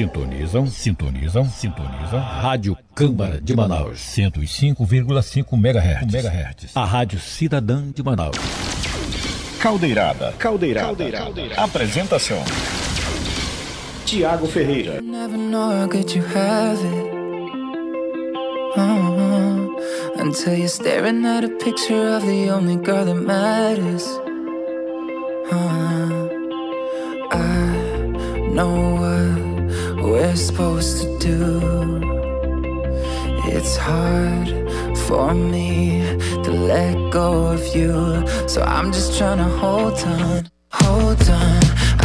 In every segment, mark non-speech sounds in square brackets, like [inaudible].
Sintonizam, sintonizam, sintonizam. Rádio Câmara de Manaus. 105,5 MHz. MHz. A Rádio Cidadã de Manaus. Caldeirada. Caldeirada. Caldeirada. Caldeirada. Apresentação. Tiago Ferreira. Never know how good you have it. Uh-huh. Until you're staring at a picture of the only girl that matters. Uh-huh. I know we're supposed to do. It's hard for me to let go of you. So I'm just trying to hold on, hold on.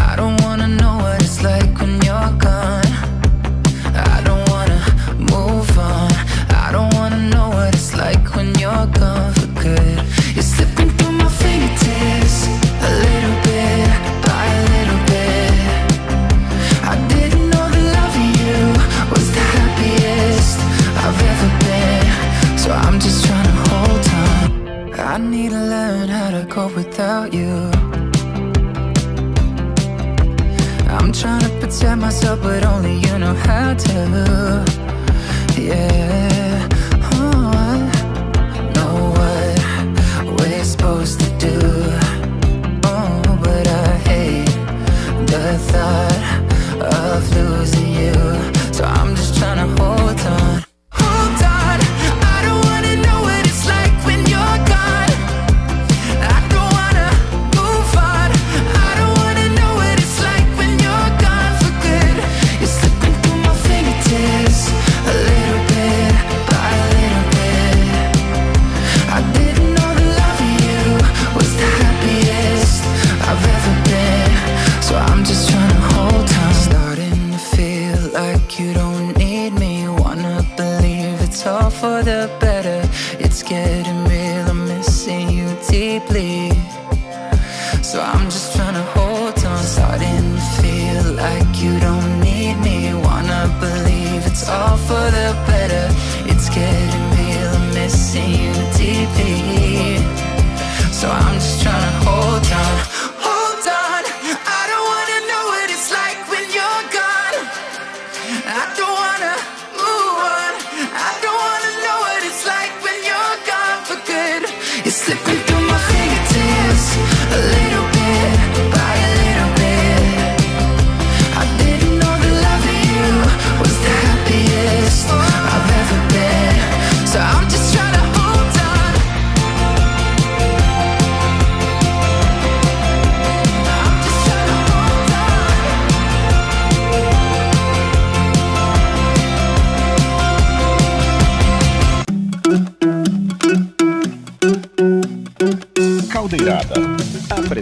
I don't wanna know what it's like when you're gone. I don't wanna move on. I don't wanna know what it's like when you're gone for good. You're slipping through my fingertips without you. I'm trying to protect myself, but only you know how to. Yeah, It's getting real. I'm missing you deeply. So I'm just trying to hold on. Starting to feel like you don't need me. Wanna believe it's all for the better. It's getting real. I'm missing you deeply. So I'm just trying to hold on.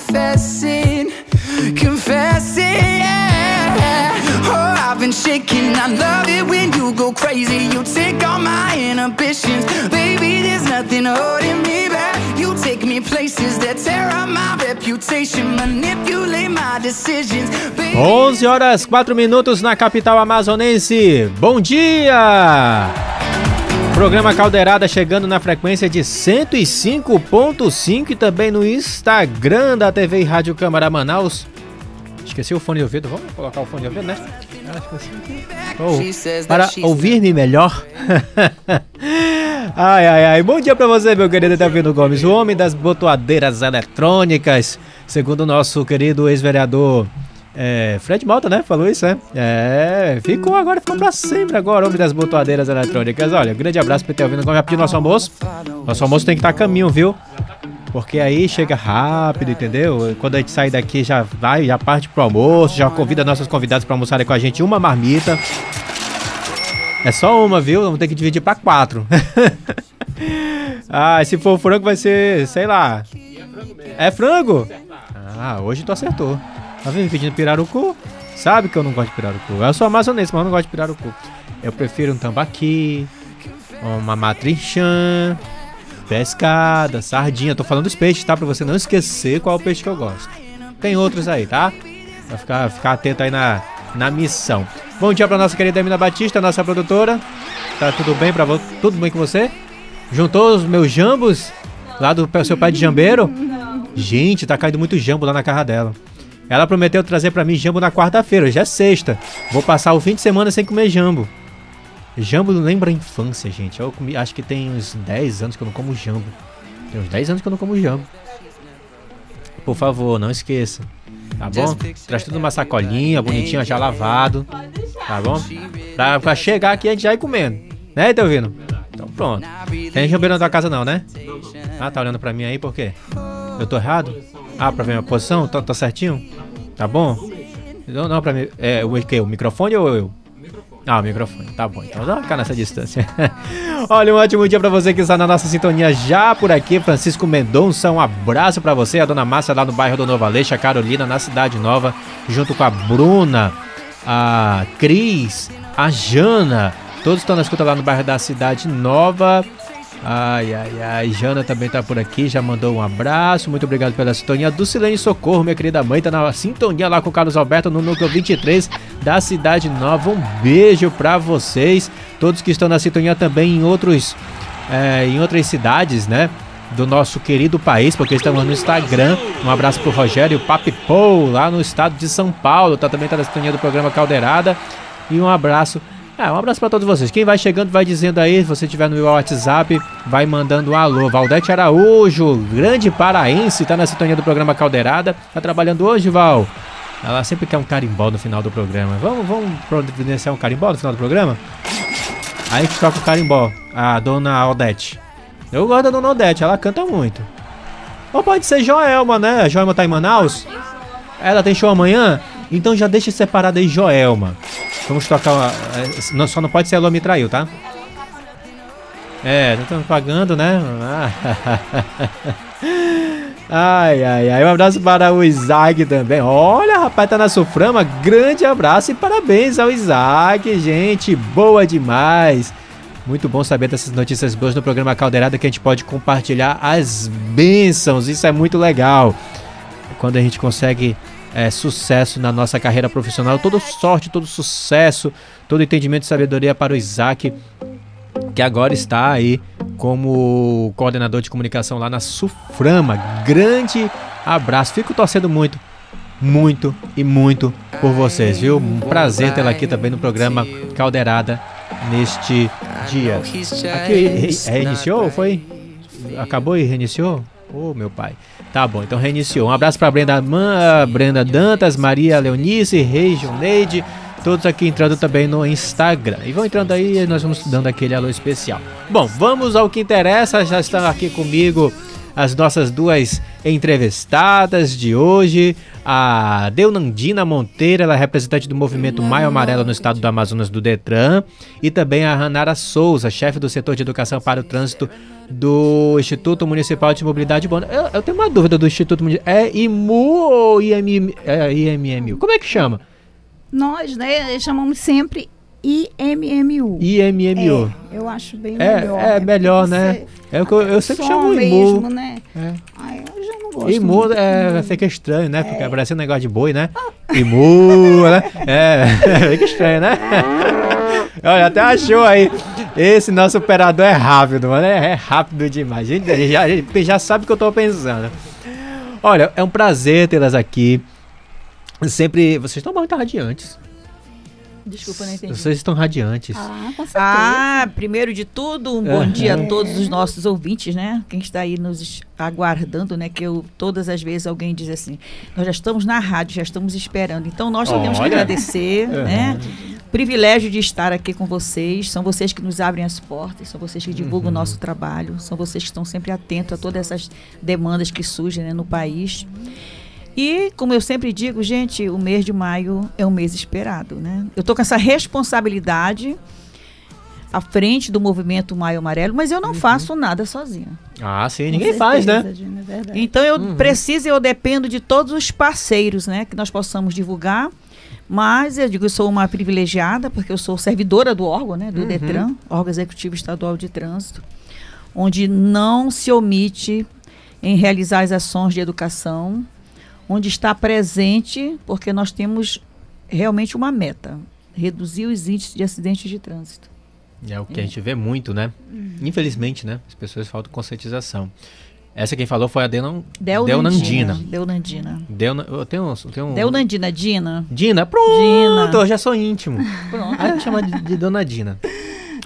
confessing, confessing. Yeah. Oh, I've been shaking. I love it when you go crazy. You take all my inhibitions, baby. There's nothing holding me back. You take me places that tear up my reputation, manipulate my decisions. Baby, 11 horas 4 minutos na capital amazonense. Bom dia! Programa Caldeirada chegando na frequência de 105.5 e também no Instagram da TV e Rádio Câmara Manaus. Esqueci o fone de ouvido, vamos colocar o fone de ouvido, né? Oh, para ouvir-me melhor. [laughs] ai, ai, ai. Bom dia pra você, meu querido Delvino Gomes, o homem das botoadeiras eletrônicas, segundo o nosso querido ex-vereador é, Fred Malta, né? Falou isso, né? É, ficou agora, ficou pra sempre agora, homem das botoadeiras eletrônicas. Olha, grande abraço pra ter ouvindo. Vamos pedir nosso almoço. Nosso almoço tem que estar a caminho, viu? Porque aí chega rápido, entendeu? Quando a gente sair daqui já vai, já parte pro almoço, já convida nossos convidados pra almoçarem com a gente uma marmita. É só uma, viu? Vamos ter que dividir pra quatro. [laughs] ah, se for frango vai ser, sei lá. É frango? Ah, hoje tu acertou. Tá vendo? Pedindo pirarucu. Sabe que eu não gosto de pirarucu. Eu sou amazonense, mas eu não gosto de pirarucu. Eu prefiro um tambaqui, uma matrinchã, pescada, sardinha. Tô falando dos peixes, tá? Pra você não esquecer qual é o peixe que eu gosto. Tem outros aí, tá? Pra ficar, ficar atento aí na, na missão. Bom dia pra nossa querida Emina Batista, nossa produtora. Tá tudo bem pra você? Tudo bem com você? Juntou os meus jambos lá do seu pai de jambeiro? Gente, tá caindo muito jambo lá na casa dela. Ela prometeu trazer para mim jambo na quarta-feira, já é sexta. Vou passar o fim de semana sem comer jambo. Jambo lembra a infância, gente. Eu comi, acho que tem uns 10 anos que eu não como jambo. Tem uns 10 anos que eu não como jambo. Por favor, não esqueça. Tá bom? Traz tudo numa sacolinha, bonitinha, já lavado. Tá bom? Pra, pra chegar aqui a gente já ir comendo. Né, ouvindo? Então pronto. Tem jambeiro na tua casa não, né? Ah, tá olhando pra mim aí por quê? Eu tô errado? Ah, pra ver minha posição? Tá, tá certinho? Tá bom? Não, não, pra mim. É o que? O microfone ou eu? Ah, o microfone. Tá bom, então vamos ficar nessa distância. [laughs] Olha, um ótimo dia para você que está na nossa sintonia já por aqui. Francisco Mendonça, um abraço para você. A dona Márcia lá no bairro do Nova Leixa, Carolina na Cidade Nova, junto com a Bruna, a Cris, a Jana. Todos estão na escuta lá no bairro da Cidade Nova. Ai, ai, ai. Jana também tá por aqui, já mandou um abraço. Muito obrigado pela sintonia. do Silêncio Socorro, minha querida mãe, tá na sintonia lá com o Carlos Alberto no núcleo 23 da Cidade Nova. Um beijo pra vocês. Todos que estão na sintonia também em outros. É, em outras cidades, né? Do nosso querido país, porque estamos no Instagram. Um abraço pro Rogério Papipou, lá no estado de São Paulo. Tá também tá na sintonia do programa Caldeirada. E um abraço é, um abraço para todos vocês. Quem vai chegando, vai dizendo aí, se você tiver no meu WhatsApp, vai mandando um alô. Valdete Araújo, grande paraense, tá na sintonia do programa Caldeirada. Tá trabalhando hoje, Val? Ela sempre quer um carimbó no final do programa. Vamos, vamos providenciar um carimbó no final do programa? Aí que toca o carimbó, a dona Aldete. Eu gosto da dona Aldete, ela canta muito. Ou pode ser Joelma, né? A Joelma tá em Manaus? Ela tem show amanhã? Então já deixa separado aí Joelma. Vamos tocar uma. É, não, só não pode ser Alô Me Traiu, tá? É, não estamos pagando, né? [laughs] Ai, ai, ai. Um abraço para o Isaac também. Olha, rapaz, tá na Suframa. Grande abraço e parabéns ao Isaac, gente. Boa demais. Muito bom saber dessas notícias boas no programa Caldeirada que a gente pode compartilhar as bênçãos. Isso é muito legal. Quando a gente consegue é, sucesso na nossa carreira profissional. Toda sorte, todo sucesso, todo entendimento e sabedoria para o Isaac, que agora está aí como coordenador de comunicação lá na Suframa. Grande abraço. Fico torcendo muito, muito e muito por vocês, viu? Um prazer tê-la aqui também no programa Caldeirada neste dia. Aqui reiniciou ou foi? Acabou e reiniciou? Ô, oh, meu pai. Tá bom, então reiniciou. Um abraço para Brenda, Man, Brenda Dantas, Maria Leonice, Regioneide, todos aqui entrando também no Instagram. E vão entrando aí nós vamos dando aquele alô especial. Bom, vamos ao que interessa. Já estão aqui comigo as nossas duas entrevistadas de hoje. A Deunandina Monteira, ela é representante do movimento Maio Amarelo no estado do Amazonas do Detran. E também a Ranara Souza, chefe do setor de educação para o trânsito do Instituto Municipal de Mobilidade Urbana. Eu, eu, tenho uma dúvida do Instituto Municipal. É IMU ou IMM, é, IMMU? Como é que chama? Nós, né, chamamos sempre IMMU. IMMU. É, eu acho bem é, melhor. É, né? melhor, né? É o que eu, eu sempre chamo IMU. mesmo, né? É. Ai, eu já não gosto IMU muito, é, fica estranho, né? Porque é. parece um negócio de boi, né? IMU, né? É, [laughs] fica estranho, né? [laughs] Olha, até achou aí. Esse nosso operador é rápido, mano. É, é rápido demais. A gente já, já sabe o que eu tô pensando. Olha, é um prazer tê-las aqui. Sempre. Vocês estão muito radiantes. Desculpa, não entendi. Vocês estão radiantes. Ah, com certeza. Ah, primeiro de tudo, um bom dia a todos os nossos ouvintes, né? Quem está aí nos aguardando, né? Que eu, todas as vezes alguém diz assim, nós já estamos na rádio, já estamos esperando. Então nós só temos que agradecer, uhum. né? Privilégio de estar aqui com vocês. São vocês que nos abrem as portas, são vocês que divulgam uhum. o nosso trabalho, são vocês que estão sempre atentos a todas essas demandas que surgem né, no país. E, como eu sempre digo, gente, o mês de maio é um mês esperado, né? Eu tô com essa responsabilidade à frente do movimento Maio Amarelo, mas eu não uhum. faço nada sozinha. Ah, sim, com ninguém certeza, faz, né? Gina, é então eu uhum. preciso e eu dependo de todos os parceiros, né, que nós possamos divulgar Mas eu digo, eu sou uma privilegiada, porque eu sou servidora do órgão, né, do Uhum. DETRAN, órgão executivo estadual de trânsito, onde não se omite em realizar as ações de educação, onde está presente, porque nós temos realmente uma meta, reduzir os índices de acidentes de trânsito. É o que a gente vê muito, né? Infelizmente, né? As pessoas faltam conscientização. Essa quem falou foi a Denon, Deonandina. Deonandina. Deona, eu tenho, um- tenho um... Deonandina, Dina. Dina, pronto, Dina. eu já sou íntimo. Pronto. Aí me chama de, de Dona Dina.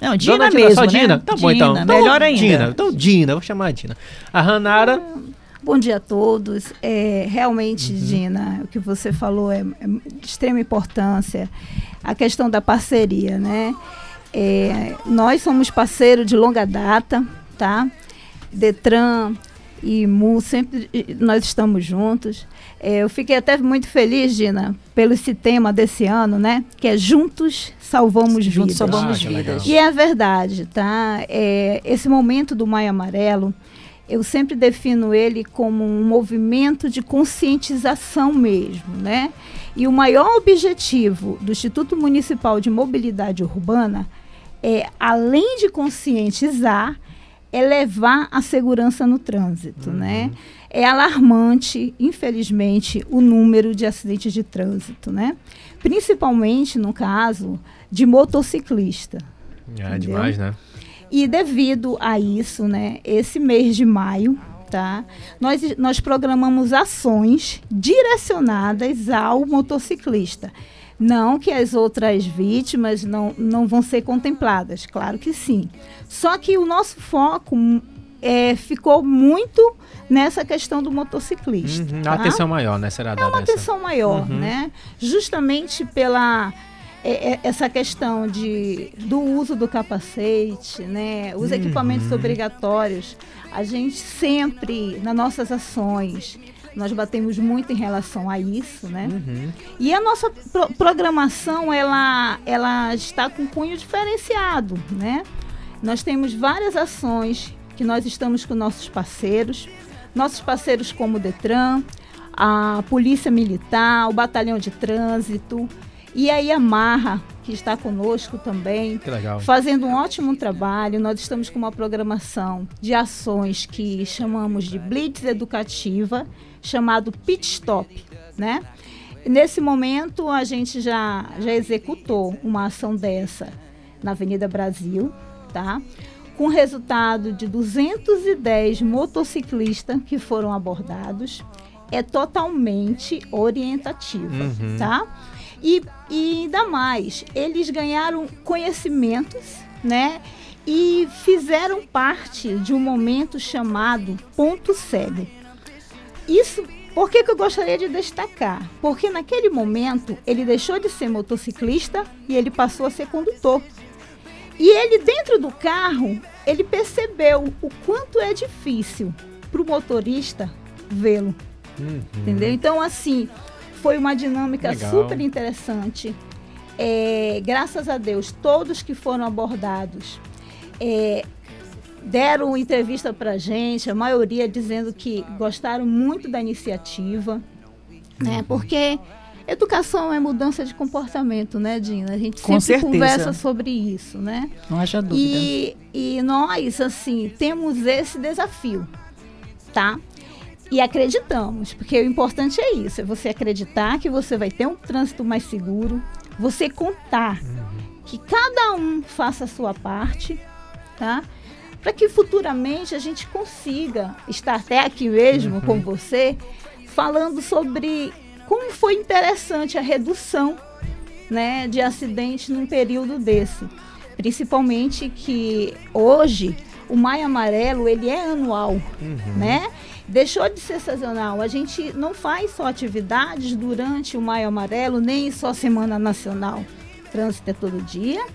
Não, Dina Dona mesmo, só né? Dina? Tá bom então. Dina, Então, melhor ainda. Dina, então Dina, vou chamar a Dina. A Ranara, Bom dia a todos. É, realmente, Uhum. Dina, o que você falou é, é de extrema importância. A questão da parceria, né? É, nós somos parceiros de longa data, tá? Detran e MU, sempre nós estamos juntos. É, eu fiquei até muito feliz, Dina, pelo esse tema desse ano, né? Que é Juntos Salvamos Juntos Vidas. salvamos Ah, vidas. E é verdade, tá? É, esse momento do Maio Amarelo, eu sempre defino ele como um movimento de conscientização mesmo, né? E o maior objetivo do Instituto Municipal de Mobilidade Urbana é, além de conscientizar, é levar a segurança no trânsito, né? É alarmante, infelizmente, o número de acidentes de trânsito, né? Principalmente no caso de motociclista. é Entendeu? demais, né? E devido a isso, né, esse mês de maio, tá? Nós, nós programamos ações direcionadas ao motociclista. Não que as outras vítimas não, não vão ser contempladas, claro que sim. Só que o nosso foco hum, é, ficou muito nessa questão do motociclista. Uhum, tá? A atenção maior, né? Será É dada uma essa. atenção maior, Uhum. né? Justamente pela é, é, essa questão de, do uso do capacete, né? Os Uhum. equipamentos obrigatórios. A gente sempre, nas nossas ações, nós batemos muito em relação a isso, né? Uhum. E a nossa pro- programação, ela, ela está com cunho diferenciado, né? Nós temos várias ações que nós estamos com nossos parceiros, nossos parceiros como o Detran, a Polícia Militar, o Batalhão de Trânsito e a Yamaha, que está conosco também, fazendo um ótimo trabalho. Nós estamos com uma programação de ações que chamamos de Blitz Educativa, chamado Pit Stop, né? Nesse momento, a gente já, já executou uma ação dessa na Avenida Brasil, tá? Com resultado de 210 motociclistas que foram abordados. É totalmente orientativa, Uhum. tá? E, e ainda mais, eles ganharam conhecimentos, né? E fizeram parte de um momento chamado ponto cego. Isso, por que, que eu gostaria de destacar? Porque naquele momento ele deixou de ser motociclista e ele passou a ser condutor. E ele dentro do carro, ele percebeu o quanto é difícil para o motorista vê-lo. Uhum. Entendeu? Então, assim, foi uma dinâmica Legal. super interessante. É, graças a Deus, todos que foram abordados é, deram entrevista para gente, a maioria dizendo que gostaram muito da iniciativa, né? Porque educação é mudança de comportamento, né, Dina? A gente Com sempre certeza. conversa sobre isso, né? Não haja dúvida. E, e nós, assim, temos esse desafio, tá? E acreditamos, porque o importante é isso, é você acreditar que você vai ter um trânsito mais seguro, você contar que cada um faça a sua parte, tá? Para que futuramente a gente consiga estar até aqui mesmo com você, falando sobre como foi interessante a redução né, de acidentes num período desse. Principalmente que hoje o Maio Amarelo ele é anual, né? Deixou de ser sazonal. A gente não faz só atividades durante o Maio Amarelo, nem só Semana Nacional. Trânsito é todo dia.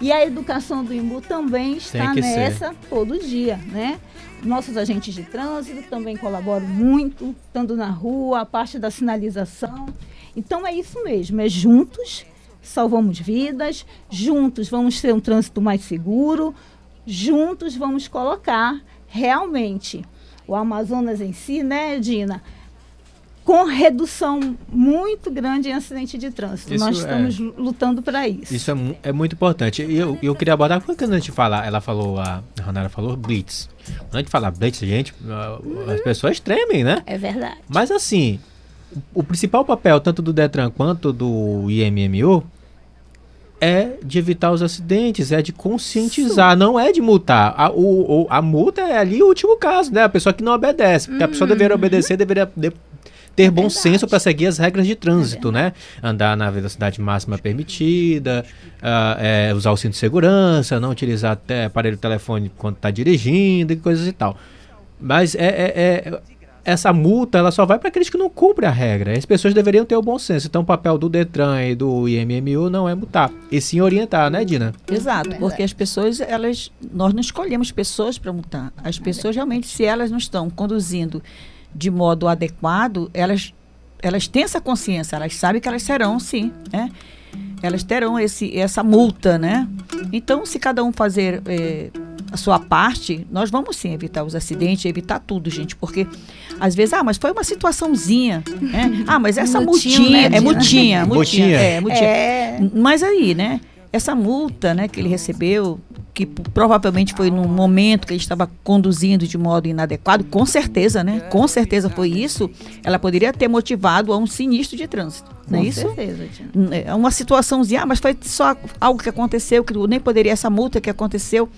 E a educação do Imbu também está que ser. nessa todo dia, né? Nossos agentes de trânsito também colaboram muito, estando na rua, a parte da sinalização. Então é isso mesmo, é juntos salvamos vidas, juntos vamos ter um trânsito mais seguro, juntos vamos colocar realmente o Amazonas em si, né, Dina? com redução muito grande em acidente de trânsito. Isso Nós é- estamos lutando para isso. Isso é, é muito importante. E eu, eu queria abordar, quando a gente fala, ela falou, a Ranara falou Blitz. Quando a gente fala Blitz, gente, ah, as pessoas tremem, né? É verdade. Mas assim, o, o principal papel, tanto do Detran quanto do IMMU, é de evitar os acidentes, é de conscientizar, não é de multar. A, o, a multa é ali o último caso, né? A pessoa que não obedece. Porque a pessoa deveria obedecer, deveria de- ter bom senso para seguir as regras de trânsito, né? Andar na velocidade máxima permitida, é, usar o cinto de segurança, não utilizar até aparelho telefone quando está dirigindo e coisas e tal. Mas é, é- é- essa multa ela só vai para aqueles que não cumprem a regra. As pessoas deveriam ter o bom senso. Então o papel do Detran e do IMMU não é multar, e sim orientar, né, Dina? Exato, porque as pessoas, elas, nós não escolhemos pessoas para multar. As pessoas realmente, se elas não estão conduzindo de modo adequado, elas, elas têm essa consciência, elas sabem que elas serão, sim, né? Elas terão esse, essa multa, né? Então, se cada um fazer eh, a sua parte, nós vamos sim evitar os acidentes, evitar tudo, gente, porque às vezes, ah, mas foi uma situaçãozinha, né? [laughs] Ah, mas essa multinha, né, é multinha, multinha, Multinha. é, multinha. [laughs] É, Mas aí, né? Essa multa, né, que ele recebeu, que provavelmente foi num momento que ele estava conduzindo de modo inadequado, com certeza, né? Com certeza foi isso. Ela poderia ter motivado a um sinistro de trânsito, não é com isso? certeza, É uma situaçãozinha, ah, mas foi só algo que aconteceu, que nem poderia essa multa que aconteceu.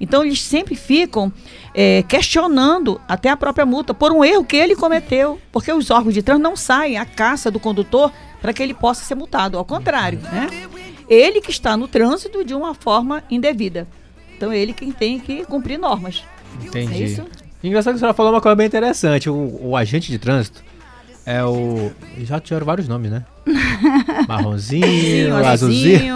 Então eles sempre ficam eh, questionando até a própria multa por um erro que ele cometeu, porque os órgãos de trânsito não saem à caça do condutor para que ele possa ser multado. Ao contrário, né? Ele que está no trânsito de uma forma indevida. Então ele quem tem que cumprir normas. Entendi. É isso? Engraçado que a senhora falou uma coisa bem interessante. O, o agente de trânsito é o. Já tiveram vários nomes, né? [laughs] Marronzinho, azulzinho.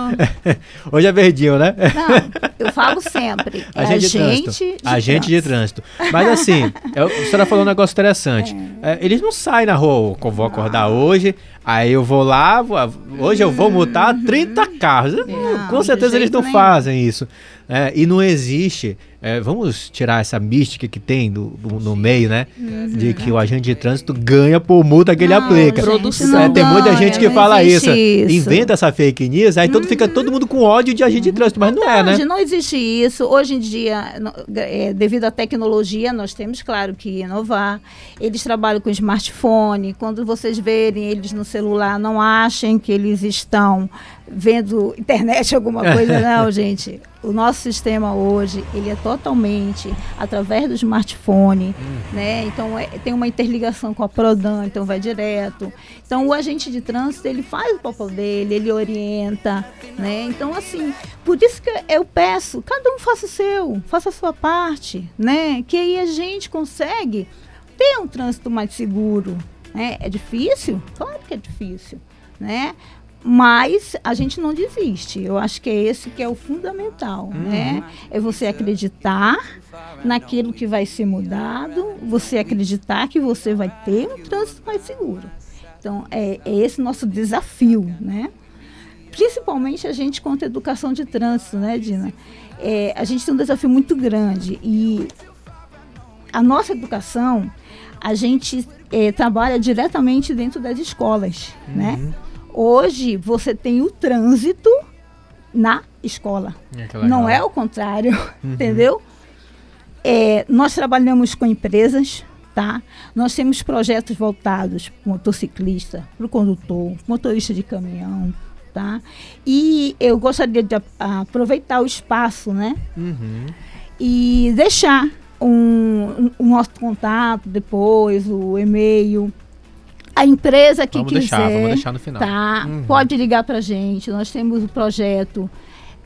[laughs] Hoje é verdinho, né? Não, eu falo sempre. [laughs] É Agente de agente trânsito. de Agente de trânsito. trânsito. Mas assim, eu- a senhora falou um negócio interessante. É, eles não saem na rua, eu vou acordar hoje, aí eu vou lá, vou- hoje eu vou multar 30 carros. Não, Com certeza eles não nenhum. fazem isso. É, e não existe. É, vamos tirar essa mística que tem do, do- no meio, né? De que o agente de trânsito ganha por multa que ele Não, aplica. gente, Produção. É, tem muita gente que não fala existe isso, inventa essa fake news, aí todo, fica todo mundo com ódio de agente de trânsito, mas não é, né? Não existe isso. Hoje em dia, no- é, devido à tecnologia, nós temos, claro, que inovar. Eles trabalham com smartphone. Quando vocês verem eles no celular, não achem que eles estão vendo internet, [laughs] alguma coisa. Não, [laughs] gente. O nosso sistema hoje, ele é totalmente através do smartphone, né? Então, é- tem uma interligação com a Prodan, então vai direto. Então, o agente de trânsito, ele faz o papel dele, ele orienta, né? Então, assim, por isso que eu peço, cada um faça o seu, faça a sua parte, né? Que aí a gente consegue ter um trânsito mais seguro, né? É difícil? Claro que é difícil, né? Mas a gente não desiste. Eu acho que é esse que é o fundamental, né? É você acreditar naquilo que vai ser mudado, você acreditar que você vai ter um trânsito mais seguro. Então, é, é esse nosso desafio, né? Principalmente a gente quanto à educação de trânsito, né, Dina? É, a gente tem um desafio muito grande e a nossa educação, a gente é, trabalha diretamente dentro das escolas, né? Hoje você tem o trânsito na escola. Não é o contrário, [laughs] entendeu? É, nós trabalhamos com empresas, tá? Nós temos projetos voltados para o motociclista, para o condutor, motorista de caminhão, tá? E eu gostaria de aproveitar o espaço, né? Uhum. E deixar um, um- o nosso contato depois, o e-mail. A empresa que Vamos quiser, deixar, vamos deixar no final. tá? Uhum. Pode ligar para gente. Nós temos o projeto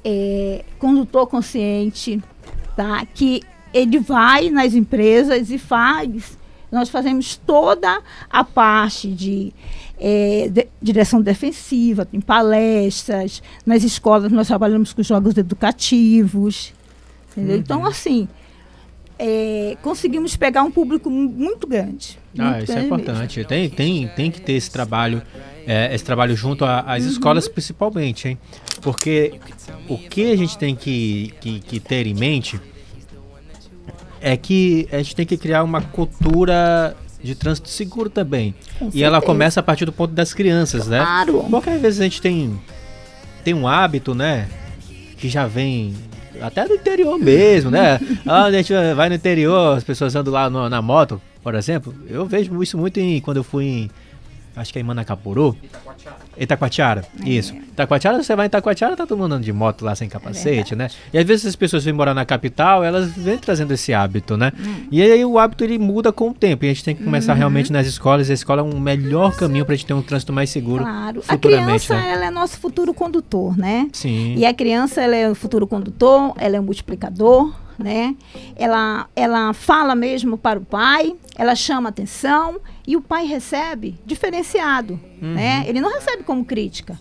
é, Condutor Consciente, tá? Que ele vai nas empresas e faz. Nós fazemos toda a parte de, é, de- direção defensiva, tem palestras, nas escolas nós trabalhamos com jogos educativos. Entendeu? Então, assim, é, conseguimos pegar um público mu- muito grande. Ah, isso é mesmo. importante. Tem, tem, tem que ter esse trabalho, é, esse trabalho junto às escolas principalmente, hein? Porque o que a gente tem que, que, que ter em mente é que a gente tem que criar uma cultura de trânsito seguro também. Com E ela certeza. começa a partir do ponto das crianças, né? Claro. Porque às vezes a gente tem, tem um hábito, né? Que já vem até do interior mesmo, né? [laughs] Ah, a gente vai no interior, as pessoas andam lá no- na moto, por exemplo. Eu vejo isso muito em, quando eu fui em. Acho que é em Manacapuru. Itacoatiara, isso. Itacoatiara, você vai em Itacoatiara, tá todo mundo andando de moto lá sem capacete, né? E às vezes as pessoas vêm morar na capital, elas vêm trazendo esse hábito, né? E aí o hábito ele muda com o tempo. E a gente tem que começar realmente nas escolas. E a escola é um melhor caminho pra gente ter um trânsito mais seguro Claro. A futuramente, criança, né? ela é nosso futuro condutor, né? Sim. E a criança, ela é o futuro condutor, ela é o multiplicador, né? Ela, ela fala mesmo para o pai, ela chama atenção e o pai recebe diferenciado, né? Ele não recebe como crítica.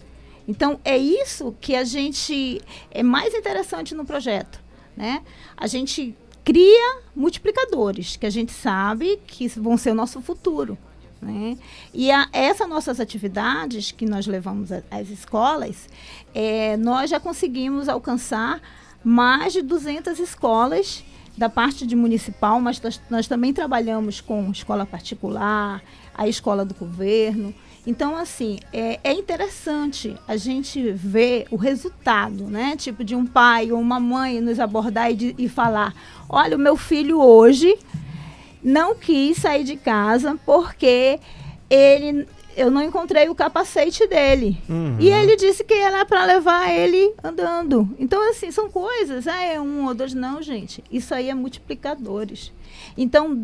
Então, é isso que a gente é mais interessante no projeto, né? A gente cria multiplicadores, que a gente sabe que vão ser o nosso futuro. Né? E essas nossas atividades que nós levamos às escolas, é, nós já conseguimos alcançar mais de 200 escolas da parte de municipal, mas nós, também trabalhamos com escola particular, a escola do governo. Então, assim, é, é interessante a gente ver o resultado, né? Tipo, de um pai ou uma mãe nos abordar e, de- e falar: olha, o meu filho hoje não quis sair de casa porque ele eu não encontrei o capacete dele. Uhum. E ele disse que era para levar ele andando. Então, assim, são coisas. Ah, é um ou dois. Não, gente. Isso aí é multiplicadores. Então,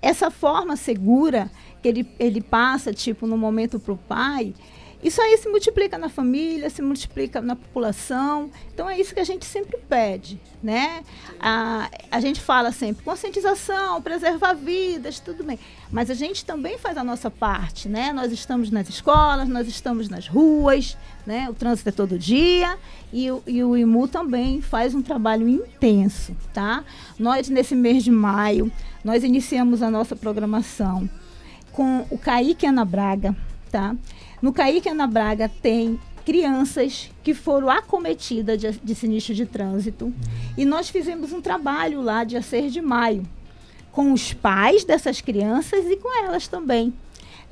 essa forma segura que ele, ele passa, tipo, no momento para o pai, isso aí se multiplica na família, se multiplica na população. Então é isso que a gente sempre pede, né? A, a gente fala sempre conscientização, preservar vidas, tudo bem. Mas a gente também faz a nossa parte, né? Nós estamos nas escolas, nós estamos nas ruas, né? O trânsito é todo dia e, o- e o IMU também faz um trabalho intenso, tá? Nós, nesse mês de maio, nós iniciamos a nossa programação com o Kaique Ana Braga, tá? No Kaique Ana Braga tem crianças que foram acometidas de, de sinistro de trânsito e nós fizemos um trabalho lá dia 6 de maio com os pais dessas crianças e com elas também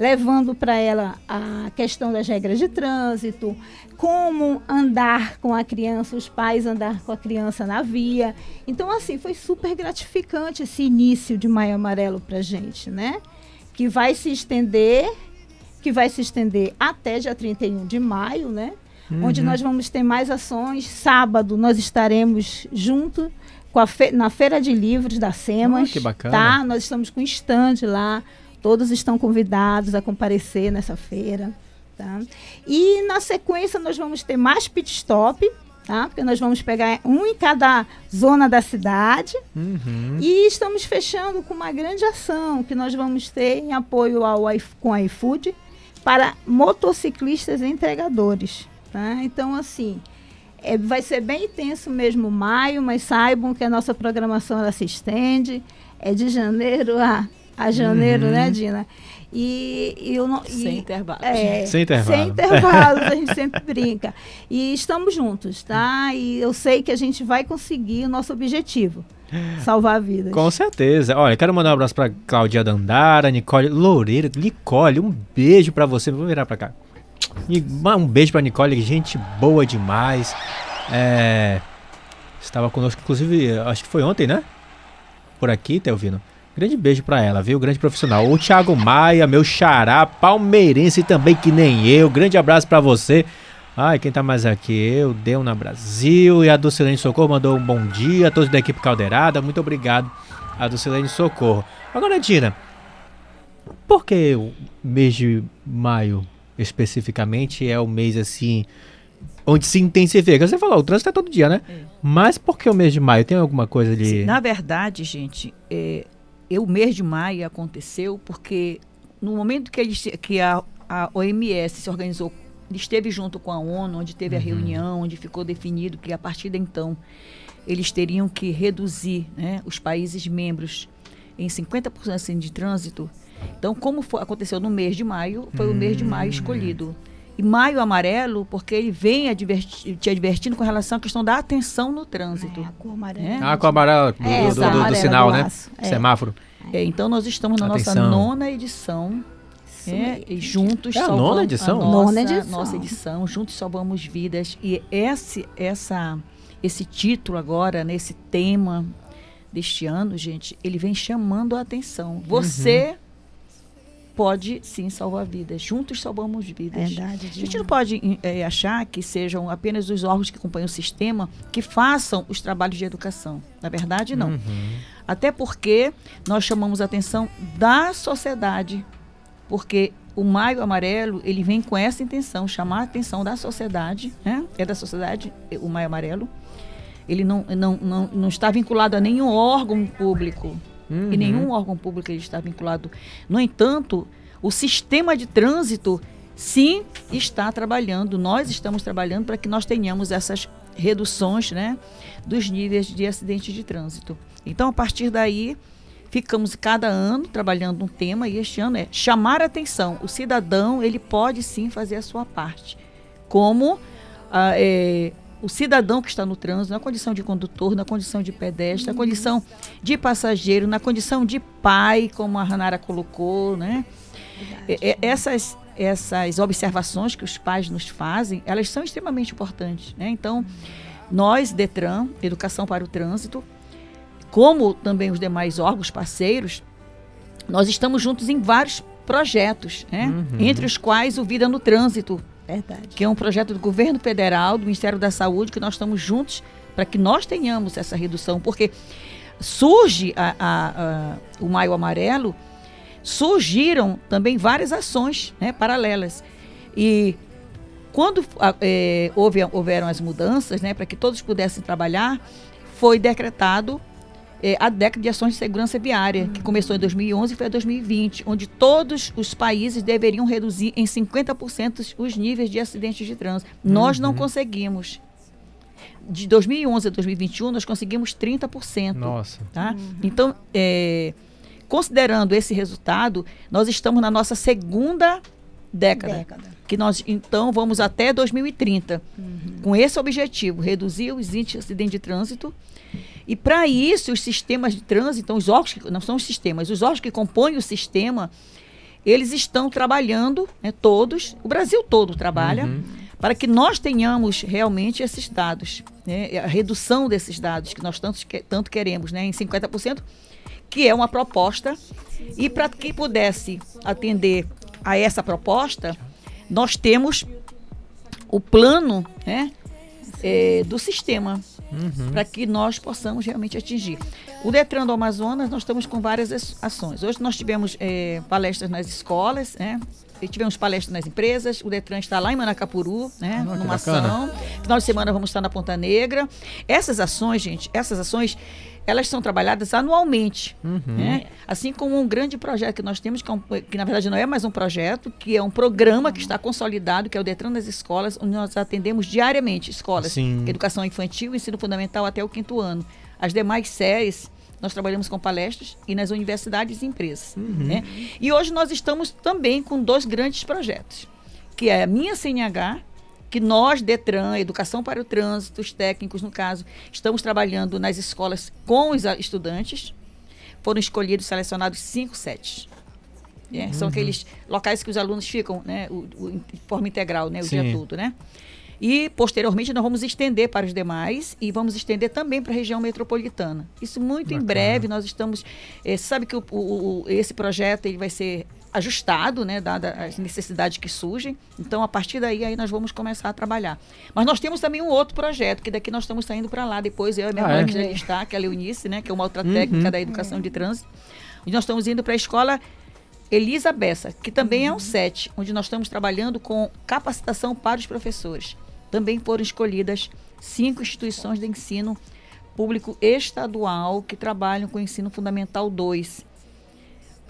levando para ela a questão das regras de trânsito, como andar com a criança, os pais andar com a criança na via. Então, assim, foi super gratificante esse início de Maio Amarelo para gente, né? Que vai se estender, que vai se estender até dia 31 de maio, né? Onde nós vamos ter mais ações. Sábado nós estaremos junto com a fe- na Feira de Livros da SEMAS. Ah, que bacana. Tá? Nós estamos com stand lá. Todos estão convidados a comparecer nessa feira. Tá? E na sequência nós vamos ter mais pit stop, tá? Porque nós vamos pegar um em cada zona da cidade. Uhum. E estamos fechando com uma grande ação que nós vamos ter em apoio ao com a iFood para motociclistas e entregadores. Tá? Então, assim, é, vai ser bem intenso mesmo maio, mas saibam que a nossa programação ela se estende. É de janeiro a, a janeiro, Uhum. né, Dina? E, e eu não. Sem e- intervalo. é, Sem intervalo. Sem intervalos, a gente sempre brinca. E estamos juntos, tá? E eu sei que a gente vai conseguir o nosso objetivo. [laughs] Salvar vidas. Com certeza. Olha, quero mandar um abraço pra Claudia Dandara, Nicole Loureiro. Nicole, um beijo pra você. Vou virar pra cá. Um beijo pra Nicole, gente boa demais. É, estava conosco, inclusive, acho que foi ontem, né? Por aqui, Telvino. Grande beijo pra ela, viu? Grande profissional. O Thiago Maia, meu xará, palmeirense também que nem eu. Grande abraço pra você. Ai, quem tá mais aqui? Eu, Deu na Brasil. E a Dulcilene Socorro mandou um bom dia a todos da equipe Caldeirada. Muito obrigado, a Dulcilene Socorro. Agora, Dina, por que o mês de maio, especificamente, é o mês assim, onde se intensifica? Você falou, o trânsito é todo dia, né? É. Mas por que o mês de maio? Tem alguma coisa de. Na verdade, gente, é, é, o mês de maio aconteceu porque no momento que, eles, que a, a OMS se organizou, esteve junto com a ONU, onde teve a reunião, onde ficou definido que a partir de então eles teriam que reduzir né, os países membros em 50% assim, de trânsito. Então, como foi- aconteceu no mês de maio, foi o mês de maio escolhido. E maio amarelo, porque ele vem adverti- te advertindo com relação à questão da atenção no trânsito. É, a cor amarela. É? Ah, com a amarela do, É, do- do- do sinal, do né? é. Semáforo. É, então nós estamos na Atenção. nossa nona edição É, e juntos É a salvamos nona edição? a nossa, Nona edição. nossa edição, juntos salvamos vidas. E esse, essa, esse título agora, nesse tema deste ano, gente, ele vem chamando a atenção. Você pode sim salvar vidas. Juntos salvamos vidas. Verdade, A gente não pode eh, achar que sejam apenas os órgãos que acompanham o sistema que façam os trabalhos de educação. Na verdade, não. Até porque nós chamamos a atenção da sociedade, porque o Maio Amarelo ele vem com essa intenção, chamar a atenção da sociedade, né? É da sociedade eh, o Maio Amarelo. Ele não, não, não, não está vinculado a nenhum órgão público. E nenhum órgão público ele está vinculado. No entanto, o sistema de trânsito sim está trabalhando. Nós estamos trabalhando para que nós tenhamos essas reduções né, dos níveis de acidentes de trânsito. Então, a partir daí, ficamos cada ano trabalhando um tema e este ano é chamar a atenção. O cidadão ele pode sim fazer a sua parte. Como ah, é, o cidadão que está no trânsito, na condição de condutor, na condição de pedestre, na condição de passageiro, na condição de pai, como a Ranara colocou, né? É, é, essas, essas observações que os pais nos fazem, elas são extremamente importantes, né? Então, nós, Detran, Educação para o Trânsito, como também os demais órgãos parceiros, nós estamos juntos em vários projetos, né? Entre os quais o Vida no Trânsito, Verdade. que é um projeto do governo federal, do Ministério da Saúde, que nós estamos juntos para que nós tenhamos essa redução, porque surge a- a- a- o Maio Amarelo, surgiram também várias ações né, paralelas. E quando eh, houve, houveram as mudanças, né, para que todos pudessem trabalhar, foi decretado eh, a década de ações de segurança viária, que começou em 2011 e foi a 2020, onde todos os países deveriam reduzir em 50% os níveis de acidentes de trânsito. Nós não conseguimos. De 2011 a 2021, nós conseguimos 30%. Nossa. Tá? Então, é, considerando esse resultado, nós estamos na nossa segunda década, Década. que nós então vamos até 2030 com esse objetivo, reduzir os índices de acidente de trânsito. E para isso, os sistemas de trânsito, então, os órgãos, que, não são os sistemas, os órgãos que compõem o sistema, eles estão trabalhando, né, todos, o Brasil todo trabalha, para que nós tenhamos realmente esses dados, né, a redução desses dados que nós tanto, tanto queremos, né, em 50%, que é uma proposta, e para que pudesse atender a essa proposta, nós temos o plano né, eh, do sistema para que nós possamos realmente atingir. O Detran do Amazonas, nós estamos com várias as- ações. Hoje nós tivemos eh, palestras nas escolas, né? E tivemos palestras nas empresas. O Detran está lá em Manacapuru, né? Que numa bacana. ação. Final de semana vamos estar na Ponta Negra. Essas ações, gente, essas ações, elas são trabalhadas anualmente. né? Assim como um grande projeto que nós temos, que, é um- que na verdade não é mais um projeto, que é um programa que está consolidado, que é o Detran das Escolas, onde nós atendemos diariamente escolas. Sim. Educação infantil, ensino fundamental até o quinto ano. As demais séries, nós trabalhamos com palestras e nas universidades e empresas. né? E hoje nós estamos também com dois grandes projetos, que é a Minha CNH, que nós, Detran, Educação para o Trânsito, os técnicos, no caso, estamos trabalhando nas escolas com os estudantes. Foram escolhidos, selecionados cinco sets. né? São aqueles locais que os alunos ficam né, o, o- em forma integral, né, o dia Sim. todo. Né? E, posteriormente, nós vamos estender para os demais e vamos estender também para a região metropolitana. Isso muito em Bacana. breve, nós estamos... eh, sabe que o- o- esse projeto ele vai ser ajustado, né, dada as necessidades que surgem. Então, a partir daí, aí nós vamos começar a trabalhar. Mas nós temos também um outro projeto, que daqui nós estamos saindo para lá depois, eu e a minha Ah, irmã é? que já está, que é a Leonice, né, que é uma outra técnica da educação de trânsito. E nós estamos indo para a escola Elisa Bessa, que também é um SET, onde nós estamos trabalhando com capacitação para os professores. Também foram escolhidas cinco instituições de ensino público estadual que trabalham com o ensino fundamental 2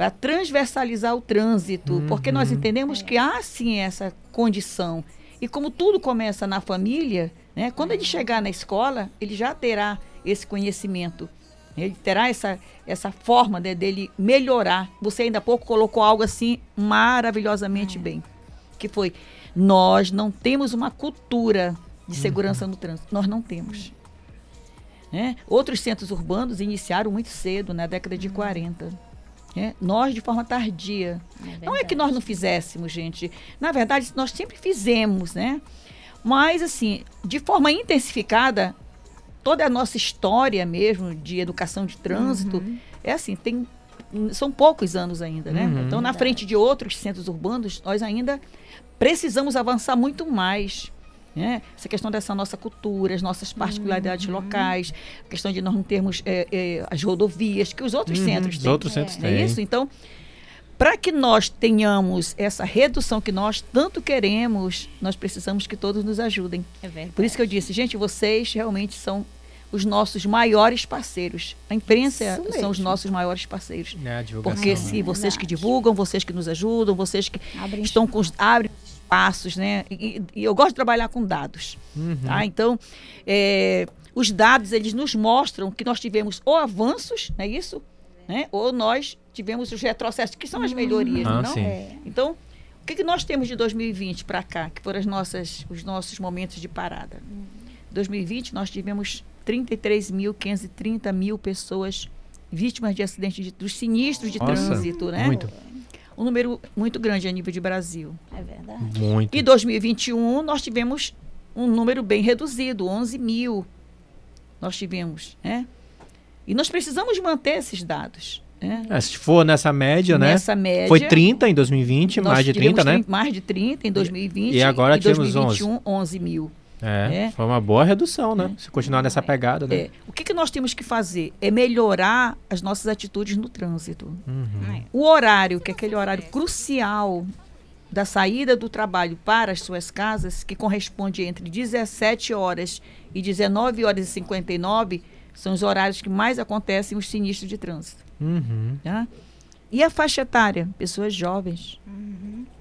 para transversalizar o trânsito, porque nós entendemos que há sim essa condição. E como tudo começa na família, né, quando ele chegar na escola, ele já terá esse conhecimento. Ele terá essa, essa forma né, dele melhorar. Você ainda há pouco colocou algo assim maravilhosamente bem, que foi nós não temos uma cultura de segurança no trânsito. Nós não temos. Né? Outros centros urbanos iniciaram muito cedo, na década de 40. Né? Nós, de forma tardia. não é que nós não fizéssemos, gente. Na verdade, nós sempre fizemos, né? Mas, assim, de forma intensificada, toda a nossa história mesmo de educação de trânsito Uhum. é assim, tem são poucos anos ainda, né? Uhum. Então, na frente de outros centros urbanos, nós ainda precisamos avançar muito mais. Né? Essa questão dessa nossa cultura, as nossas particularidades Uhum. locais, a questão de nós não termos é, é, as rodovias que os outros Uhum, centros os têm. outros centros Não é têm. isso? Então, para que nós tenhamos essa redução que nós tanto queremos, nós precisamos que todos nos ajudem. É verdade. Por isso que eu disse, gente, vocês realmente são os nossos maiores parceiros. A imprensa Isso são os nossos maiores parceiros. É a divulgação. Porque né? se vocês que divulgam, vocês que nos ajudam, vocês que Abrem estão com os abrem espaços, né? E, e eu gosto de trabalhar com dados, Uhum. tá? Então, é, os dados eles nos mostram que nós tivemos ou avanços, não é isso? Né? Ou nós tivemos os retrocessos, que são as melhorias, Ah, não? sim. É. Então, o que, que nós temos de 2020 para cá, que foram as nossas, os nossos momentos de parada? 2020 nós tivemos 33.530 mil pessoas vítimas de acidentes de, dos sinistros de Nossa, trânsito, né? muito. Um número muito grande a nível de Brasil. É verdade. Muito. E 2021 nós tivemos um número bem reduzido, 11 mil nós tivemos, né? E nós precisamos manter esses dados, né? É, se for nessa média, né? Nessa média. Foi 30 em 2020, nós mais de tivemos 30, né? Mais de 30 em 2020. E agora em tivemos 2021, 11 mil. É, É. foi uma boa redução, né? Se continuar nessa pegada, né? É, o que, que nós temos que fazer? É melhorar as nossas atitudes no trânsito. Uhum. O horário, que é aquele horário crucial da saída do trabalho para as suas casas, que corresponde entre 17 horas e 19 horas e 59, são os horários que mais acontecem os sinistros de trânsito. Uhum. Tá? E a faixa etária? Pessoas jovens.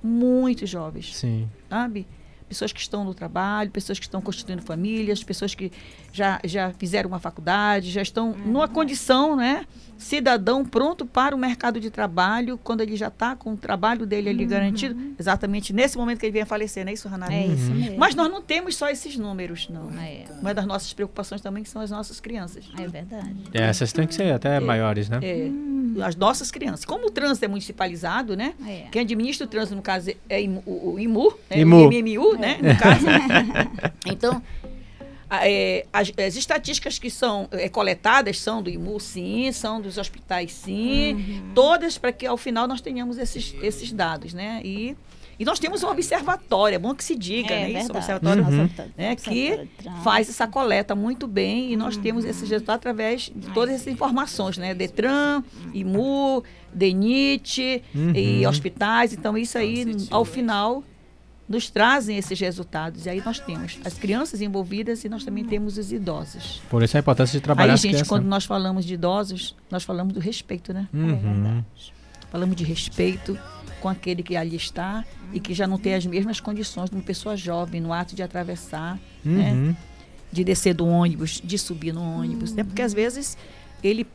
Muito jovens Sim. sabe? Pessoas que estão no trabalho, pessoas que estão constituindo famílias, pessoas que já, já fizeram uma faculdade, já estão numa condição, né? Cidadão pronto para o mercado de trabalho, quando ele já está com o trabalho dele ali garantido, exatamente nesse momento que ele vem a falecer, não é isso, Ranara? É isso mesmo. Mas nós não temos só esses números, não. É, Uma das nossas preocupações também são as nossas crianças. é verdade. É, essas têm que ser até maiores, né? É, as nossas crianças. Como o trânsito é municipalizado, né? É. Quem administra o trânsito, no caso, é IMU, o, o IMU, né? IMU. o IMMU, né? No caso. [laughs] então, é, as, as estatísticas que são é, coletadas são do IMU, sim, são dos hospitais, sim, todas para que ao final nós tenhamos esses, esses dados, né? E, e nós temos um observatório, é bom que se diga, É né? Isso, observatório Uhum. Nossa, né, que faz essa coleta muito bem e nós temos esses resultados através de todas essas informações, né? Detran, IMU, DENIT e hospitais. Então, isso aí, ao final, nos trazem esses resultados. E aí nós temos as crianças envolvidas e nós também temos os idosos. Por isso a importância de trabalhar aí, as gente, crianças, quando né? nós falamos de idosos, nós falamos do respeito, né? Uhum. Falamos de respeito com aquele que ali está e que já não tem as mesmas condições de uma pessoa jovem no ato de atravessar, né? Uhum. de descer do ônibus, de subir no ônibus, né? Porque às vezes ele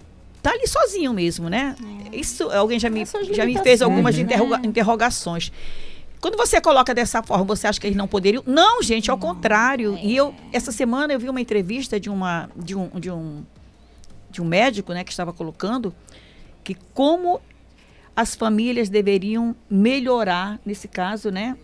tá ali sozinho mesmo, né? Isso alguém já me, já me fez algumas né? interroga- interrogações. Quando você coloca dessa forma, você acha que eles não poderiam? Não, gente, ao contrário. E eu essa semana eu vi uma entrevista de uma de um de um de um médico, né, que estava colocando que como as famílias deveriam melhorar nesse caso, né,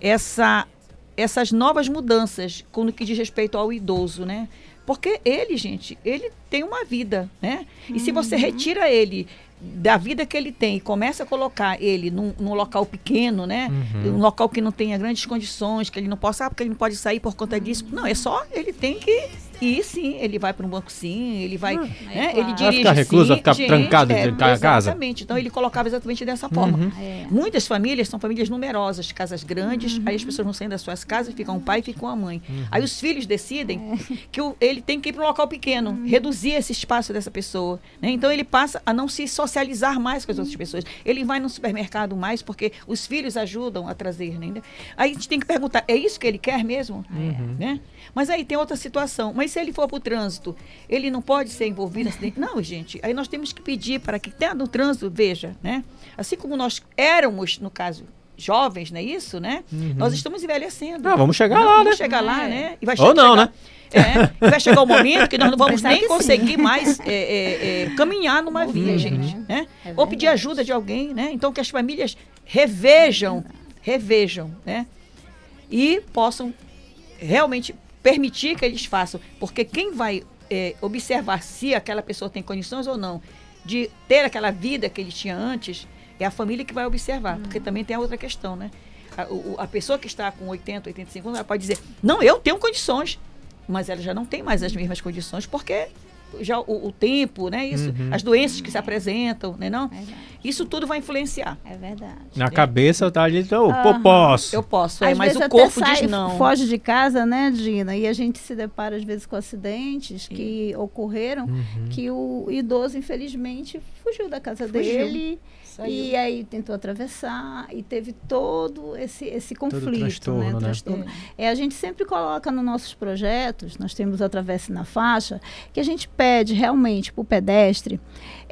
essa essas novas mudanças com o que diz respeito ao idoso, né? Porque ele, gente, ele tem uma vida, né? E se você retira ele da vida que ele tem e começa a colocar ele num, num local pequeno, né? Um local que não tenha grandes condições, que ele não possa, ah, porque ele não pode sair por conta disso. Não, é só ele tem que ir sim, ele vai para um banco sim, ele vai, né? claro. Ele Vai dirige ficar recluso, sim. vai ficar Gente, trancado é, dentro da casa? Exatamente. Então ele colocava exatamente dessa forma. É. Muitas famílias são famílias numerosas, casas grandes, aí as pessoas não saem das suas casas, ficam um pai e ficam a mãe. Aí os filhos decidem [laughs] que o- ele tem que ir para um local pequeno, reduzir esse espaço dessa pessoa. né? Então ele passa a não se socializar mais com as outras pessoas. Ele vai no supermercado mais porque os filhos ajudam a trazer. Né? Aí a gente tem que perguntar, é isso que ele quer mesmo? Né? Mas aí tem outra situação. Mas se ele for para o trânsito, ele não pode ser envolvido em acidente? Não, gente. Aí nós temos que pedir para que, até no trânsito, veja, né? Assim como nós éramos, no caso, jovens, não é isso, né? Nós estamos envelhecendo. Ah, vamos chegar Não, lá, vamos né? chegar lá, né? E vai Ou não, chegar- né? É, e vai chegar o momento que nós não [laughs] vamos Pensar nem que sim. conseguir mais é, é, é, caminhar numa via, gente. Né? É Ou pedir ajuda de alguém, né? Então que as famílias revejam, revejam, né? E possam realmente permitir que eles façam. Porque quem vai é, observar se aquela pessoa tem condições ou não de ter aquela vida que ele tinha antes, é a família que vai observar. Porque também tem a outra questão, né? A, o- a pessoa que está com 80, 85 anos, ela pode dizer, não, eu tenho condições. Mas ela já não tem mais as mesmas condições, porque já o, o tempo, né? Isso, as doenças que se apresentam, né? Não? Isso tudo vai influenciar. É verdade. Na cabeça tá ali, então, pô, Aham. posso. Eu posso, é, mas o corpo sai, diz não. Foge de casa, né, Dina? E a gente se depara às vezes com acidentes que ocorreram, Uhum. que o idoso, infelizmente, fugiu da casa Fugiu. dele. Saiu. E aí tentou atravessar e teve todo esse, esse conflito, transtorno, né? né? o transtorno. É, a gente sempre coloca nos nossos projetos, nós temos o Atravesse na Faixa, que a gente pede realmente para o pedestre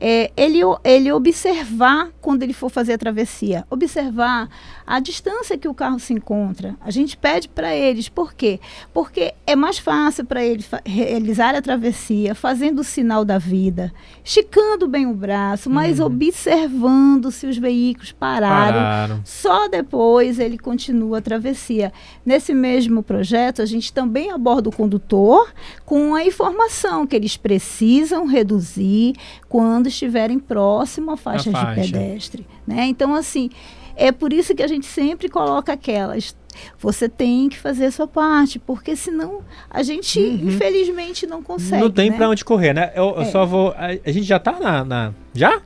é, ele, ele observar quando ele for fazer a travessia, observar a distância que o carro se encontra. A gente pede para eles, por quê? Porque é mais fácil para ele realizar a travessia fazendo o sinal da vida, esticando bem o braço, mas observando se os veículos pararam. Pararam. Só depois ele continua a travessia. Nesse mesmo projeto, a gente também aborda o condutor com a informação que eles precisam reduzir quando estiverem próximo à faixa, faixa. de pedestre. Né? Então, assim, é por isso que a gente sempre coloca aquelas. Você tem que fazer a sua parte, porque senão a gente, infelizmente, não consegue. Não tem né? pra onde correr, né? Eu, eu É. só vou. A, a gente já tá na. na- já?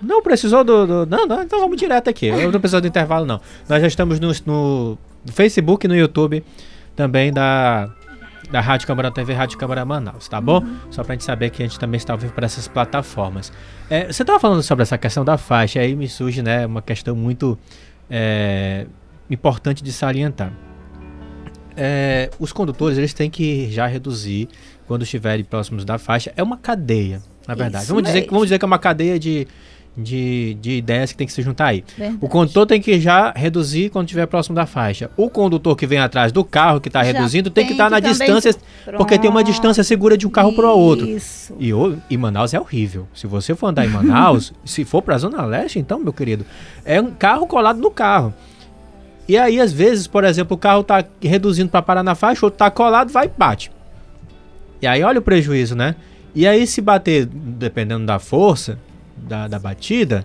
Não precisou do, do- Não, não, então vamos direto aqui. Eu não preciso do intervalo, não. Nós já estamos no, no Facebook e no YouTube também da. Da Rádio Câmara TV, Rádio Câmara Manaus, tá bom? Só pra gente saber que a gente também está ao vivo para essas plataformas. É, você tava falando sobre essa questão da faixa, aí me surge, né, uma questão muito é, importante de salientar. É, os condutores eles têm que já reduzir quando estiverem próximos da faixa. É uma cadeia, na verdade. Isso Vamos dizer, vamos dizer que é uma cadeia de, de, de ideias que tem que se juntar aí. Verdade. O condutor tem que já reduzir quando estiver próximo da faixa. O condutor que vem atrás do carro que está reduzindo tem que tem estar na que também- distância, porque tem uma distância segura de um carro para o outro. Isso. E, o, e Manaus é horrível. Se você for andar em Manaus, [laughs] se for pra Zona Leste, então, meu querido, é um carro colado no carro. E aí, às vezes, por exemplo, o carro tá reduzindo pra parar na faixa, o outro tá colado, vai e bate. E aí, olha o prejuízo, né? E aí, se bater, dependendo da força da, da batida,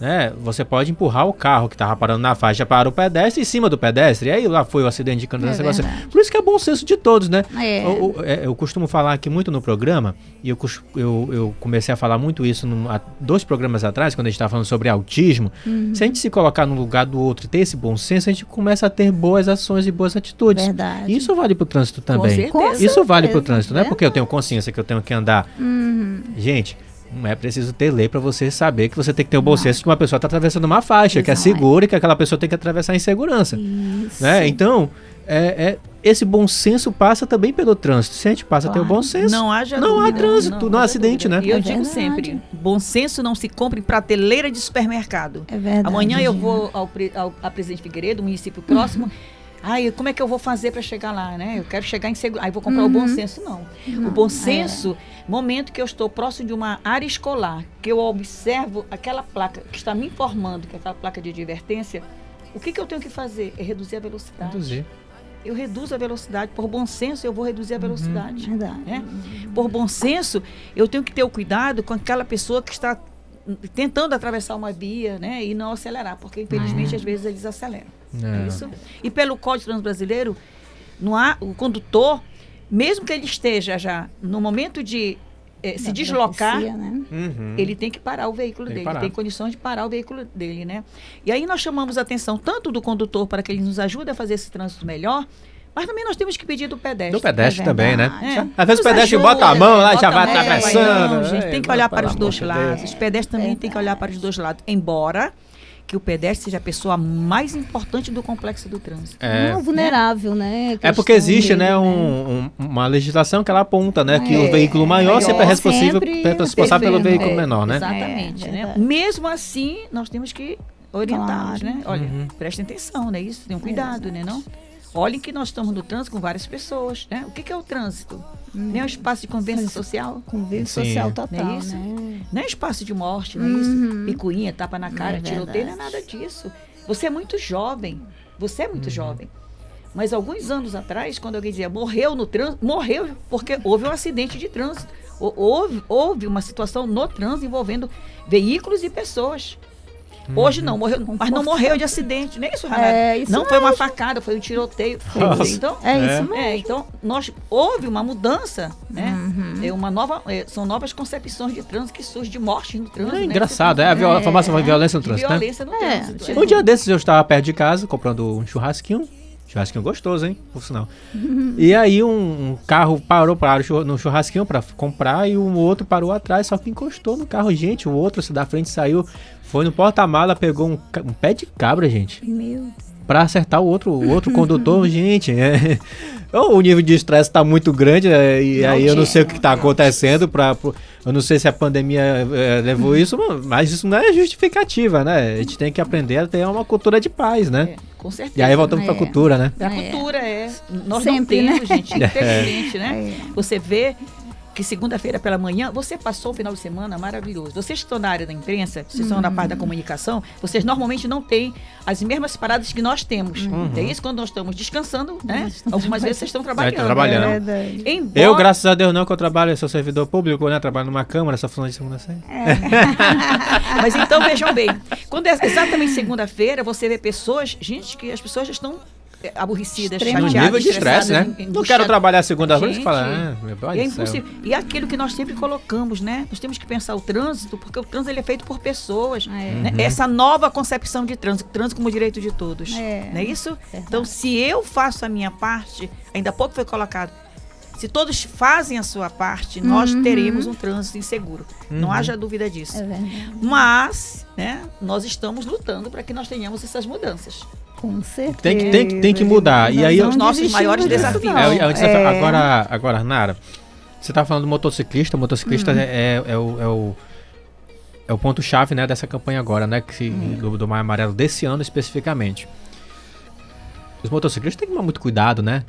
né? Você pode empurrar o carro que tava parando na faixa para o pedestre em cima do pedestre. E aí lá foi o acidente de É candidata. verdade. Por isso que é bom senso de todos, né? É. O- o- é, eu costumo falar aqui muito no programa, e eu, eu, eu comecei a falar muito isso num- há dois programas atrás, quando a gente estava falando sobre autismo. Uhum. Se a gente se colocar no lugar do outro e ter esse bom senso, a gente começa a ter boas ações e boas atitudes. Verdade. Isso vale pro trânsito também. certeza. Com Isso vale pro certeza, trânsito, não é porque eu tenho consciência que eu tenho que andar. Uhum. Gente, não é preciso ter lei para você saber que você tem que ter o bom senso de que uma pessoa está atravessando uma faixa, que é Exato. segura e que aquela pessoa tem que atravessar em segurança. Isso. Né? Então, é, é- esse bom senso passa também pelo trânsito. Se a gente passa a ter o Claro. não senso, Não haja não há trânsito, não, há haja acidente, dúvida. né? E eu É digo verdade. sempre, bom senso não se compra em prateleira de supermercado. É verdade. Amanhã eu vou ao, ao- a Presidente Figueiredo, município próximo. [laughs] Ai, como é que eu vou fazer para chegar lá, né? Eu quero chegar em segurança. Aí vou comprar o bom senso, não. o bom senso, momento que eu estou próximo de uma área escolar, que eu observo aquela placa que está me informando, que é aquela placa de advertência, o que, que eu tenho que fazer? É reduzir a velocidade. Reduzir. Eu reduzo a velocidade. Por bom senso, eu vou reduzir a velocidade. Verdade. né? Por bom senso, eu tenho que ter o cuidado com aquela pessoa que está tentando atravessar uma via, né, e não acelerar, porque infelizmente às vezes eles aceleram. É. Isso. E pelo Código Trans Brasileiro, não há o condutor, mesmo que ele esteja já no momento de eh, se deslocar, né? Uhum. ele tem que parar o veículo Tem dele, parar. tem condições de parar o veículo dele, né? E aí nós chamamos a atenção tanto do condutor para que ele nos ajude a fazer esse trânsito melhor, mas também nós temos que pedir do pedestre. Do pedestre É também, né? É. Às vezes o pedestre ajuda, bota a mão lá e já vai mão, atravessando. Não, gente, É, tem que olhar para os dois lados. Os pedestres também têm que olhar para os dois lados. Embora que o pedestre seja a pessoa mais importante do complexo do trânsito. É. Não, vulnerável, né? É porque existe, dele, né, um- um- uma legislação que ela aponta, né, que o É, veículo maior maior sempre é responsável, sempre responsável pelo veículo é, menor, né? Exatamente, É, né? verdade. Mesmo assim, nós temos que orientá-los, Claro. né? Olha, Uhum. prestem atenção, né? Isso, tenham cuidado, né? Não? Olhem que nós estamos no trânsito com várias pessoas, né? O que, que é o trânsito? Nem é um espaço de convivência social, Convívio Sim. social Não total, Não é isso? né? não é espaço de morte, não é isso? Uhum. Picuinha, tapa na cara, É tiroteio, não é nada disso. Você é muito jovem, você é muito Uhum. jovem. Mas alguns anos atrás, quando alguém dizia morreu no trânsito, morreu porque houve um acidente de trânsito. Ou- Houve, houve uma situação no trânsito envolvendo veículos e pessoas. Hoje não, morreu, mas não morreu de acidente, não é isso? É, isso não foi uma facada, foi um tiroteio. Nossa. Então, É isso mesmo. é, então nós houve uma mudança, né? Uhum. É uma nova, é, são novas concepções de trânsito que surgem de morte no trânsito. É né? engraçado, é a, viol- a famosa violência no trânsito, né? violência no É, trânsito. tipo- Um dia desses eu estava perto de casa comprando um churrasquinho. Churrasquinho gostoso, hein? Por sinal. E aí um, um carro parou para no churrasquinho para comprar e o outro parou atrás, só que encostou no carro. Gente, o outro se da frente saiu, foi no porta-mala, pegou um, um pé de cabra, gente. Meu Pra acertar o outro, o outro condutor, [laughs] gente. É, o nível de estresse tá muito grande é, e aí eu não sei o que tá acontecendo. Pra, pro- eu não sei se a pandemia é, levou isso, mas isso não é justificativa, né? A gente tem que aprender a ter uma cultura de paz, né? É, com certeza. E aí voltamos pra É. cultura, né? A É. cultura é. Nós Sempre, não né? temos, gente, [laughs] infelizmente, né? É. Você vê que segunda-feira pela manhã, você passou o final de semana maravilhoso. Vocês que estão na área da imprensa, vocês estão na parte da comunicação, vocês normalmente não têm as mesmas paradas que nós temos. É isso quando nós estamos descansando, né? Estamos Algumas vezes vocês estão trabalhando. Tá trabalhando. né? É. Embora- Eu, graças a Deus, não, que eu trabalho, eu sou servidor público, né? Trabalho numa câmara, só função de segunda a [laughs] sexta. Mas então vejam bem, quando é exatamente segunda-feira, você vê pessoas, gente, que as pessoas já estão é, aborrecidas, Extremo No chateadas, nível de estresse, né? Não quero trabalhar segunda-feira, você Gente, fala, ah, E é do céu. impossível. E aquilo que nós sempre colocamos, né? Nós temos que pensar o trânsito, porque o trânsito ele é feito por pessoas. É. né? Uhum. Essa nova concepção de trânsito, trânsito como direito de todos. É. Não é isso? Verdade. Então, se eu faço a minha parte, ainda há pouco foi colocado, se todos fazem a sua parte, nós Uhum. teremos um trânsito inseguro. Não Uhum. haja dúvida disso. É. Mas, né, nós estamos lutando para que nós tenhamos essas mudanças. Com certeza. Tem que- tem que- tem que mudar. E aí os nossos maiores desafios. É, antes da- É. Agora, agora, Nara, você tá falando do motociclista, o motociclista Hum. é, é o, é o é o ponto-chave né, dessa campanha agora, né? Que Hum. do, do Maio Amarelo desse ano especificamente. Os motociclistas têm que tomar muito cuidado, né?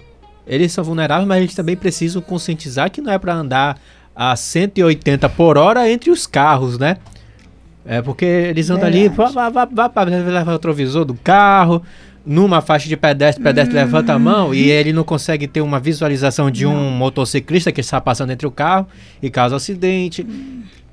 Eles são vulneráveis, mas eles também precisam conscientizar que não é para andar a 180 por hora entre os carros, né? É porque eles andam ali, vá, vá, vá, vá, leva o retrovisor do carro, numa faixa de pedestre, o pedestre Uhum. levanta a mão e ele não consegue ter uma visualização de um motociclista que está passando entre o carro e causa acidente.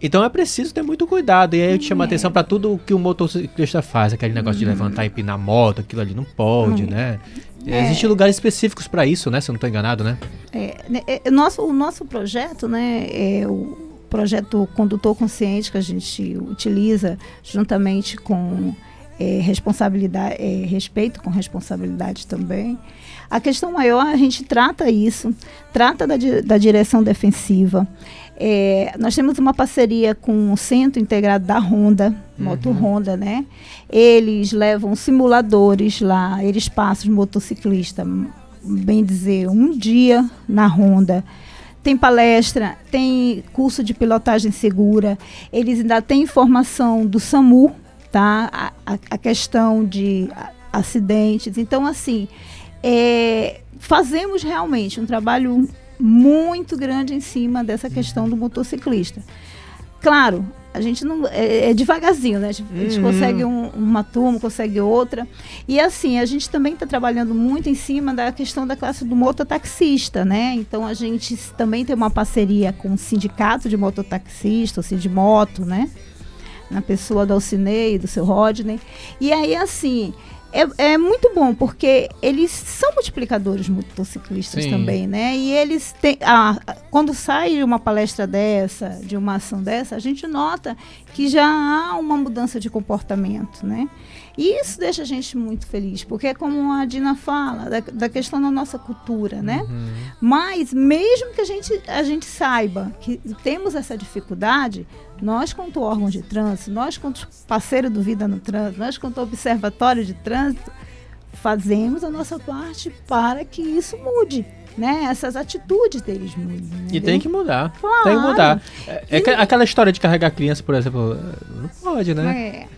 Então é preciso ter muito cuidado. E aí eu te chamo a atenção para tudo que o motociclista faz, aquele negócio de levantar e empinar a moto, aquilo ali não pode, né? Existem lugares específicos para isso, né? Se eu não estou enganado, né? É, né, é, nosso, o nosso projeto, né, é o projeto Condutor Consciente que a gente utiliza juntamente com é, responsabilidade, é, respeito com responsabilidade também. A questão maior, a gente trata isso, trata da, da direção defensiva. É, nós temos uma parceria com o Centro Integrado da Honda, Moto Honda, né? Eles levam simuladores lá, eles passam os motociclistas, bem dizer, um dia na Honda. Tem palestra, tem curso de pilotagem segura, eles ainda têm informação do SAMU, tá? A, a- questão de acidentes. Então, assim, é, fazemos realmente um trabalho muito grande em cima dessa questão do motociclista. Claro, a gente não é, é devagarzinho, né? A gente, a gente Uhum. consegue um- uma turma, consegue outra. E assim, a gente também está trabalhando muito em cima da questão da classe do mototaxista, né? Então a gente também tem uma parceria com o sindicato de mototaxista, o Sindimoto, né? Na pessoa do Alcinei do seu Rodney. E aí, assim, é, é muito bom, porque eles são multiplicadores motociclistas Sim. também, né? E eles têm. ah, quando sai uma palestra dessa, de uma ação dessa, a gente nota que já há uma mudança de comportamento, né? E isso deixa a gente muito feliz, porque é como a Dina fala, da, da questão da nossa cultura, né? Uhum. Mas mesmo que a gente, a gente saiba que temos essa dificuldade, nós, quanto órgão de trânsito, nós, quanto parceiro do Vida no Trânsito, nós, quanto observatório de trânsito, fazemos a nossa parte para que isso mude, né? Essas atitudes deles mudem. E tem que mudar. Claro. Tem que mudar. É, é que- aquela história de carregar criança, por exemplo, não pode, né? É.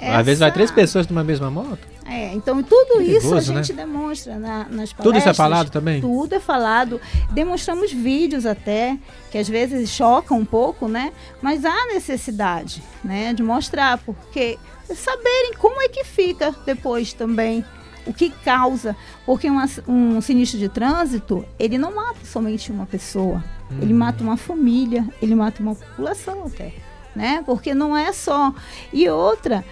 Às vezes vai essa- três pessoas numa mesma moto. É, então tudo isso a Perigoso, né? gente demonstra na- nas palestras. Tudo isso é falado também? Tudo é falado. Demonstramos vídeos até, que às vezes chocam um pouco, né? Mas há necessidade, né? De mostrar, porque saberem como é que fica depois também. O que causa. Porque uma- um sinistro de trânsito, ele não mata somente uma pessoa. Ele Uhum. mata uma família, ele mata uma população até. Né? Porque não é só. E outra,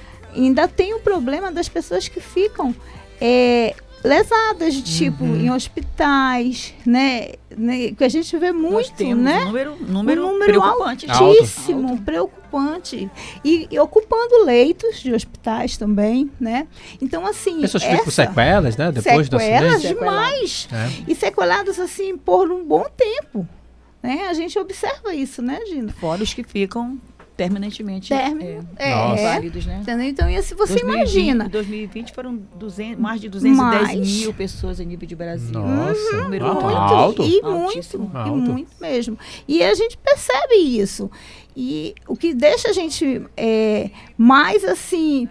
ainda tem o problema das pessoas que ficam é, lesadas, tipo, Uhum. em hospitais, né? né? Que a gente vê Nós muito, temos né? um número, número, um número preocupante. altíssimo, Alto. preocupante. E, e ocupando leitos de hospitais também, né? Então, assim. Pessoas que ficam com essa- sequelas, né? Depois do sequelas acidente. demais. É. E sequelados, assim, por um bom tempo. Né? A gente observa isso, né, Gina? Fora os que ficam permanentemente Término. é, É. válidos, né? Então, e se você 2020, imagina. Em 2020 foram 200, mais de 210 Mais. mil pessoas a nível de Brasil. Nossa, número alto, Muito, alto. e Altíssimo. muito, Alto. e muito mesmo. E a gente percebe isso. E o que deixa a gente é, mais assim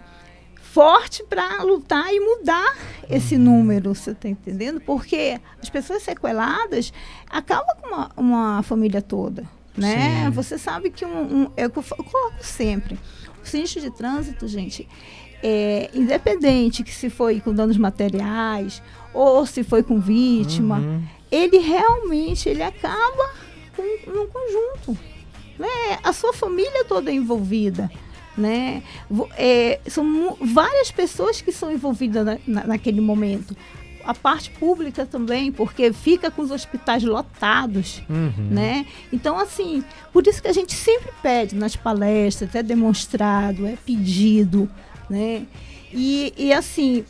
forte para lutar e mudar esse número, você está entendendo? Porque as pessoas sequeladas acabam com uma, uma família toda, né? Sim. Você sabe que um, um é eu, coloco sempre, o sinistro de trânsito, gente, é, independente que se foi com danos materiais ou se foi com vítima, Uhum. ele realmente ele acaba com um conjunto, né? A sua família toda é envolvida, né? É, são várias pessoas que são envolvidas na- na- naquele momento. A parte pública também, porque fica com os hospitais lotados, Uhum. né? Então, assim, por isso que a gente sempre pede nas palestras, é demonstrado, é pedido, né? E, e assim,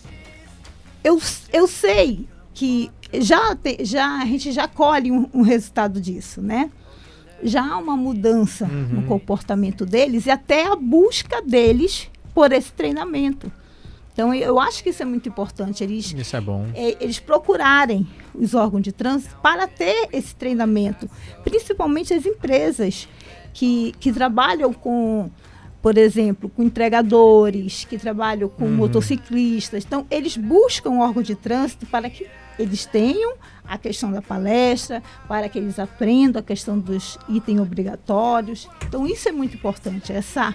eu, eu sei que já, te- já a gente já colhe um, um resultado disso, né? Já há uma mudança no comportamento deles e até a busca deles por esse treinamento. Então, eu acho que isso é muito importante. Eles Isso é bom. é, eles procurarem os órgãos de trânsito para ter esse treinamento, principalmente as empresas que, que trabalham com, por exemplo, com entregadores, que trabalham com motociclistas. Então, eles buscam o órgão de trânsito para que eles tenham a questão da palestra, para que eles aprendam a questão dos itens obrigatórios. Então, isso é muito importante. Essa,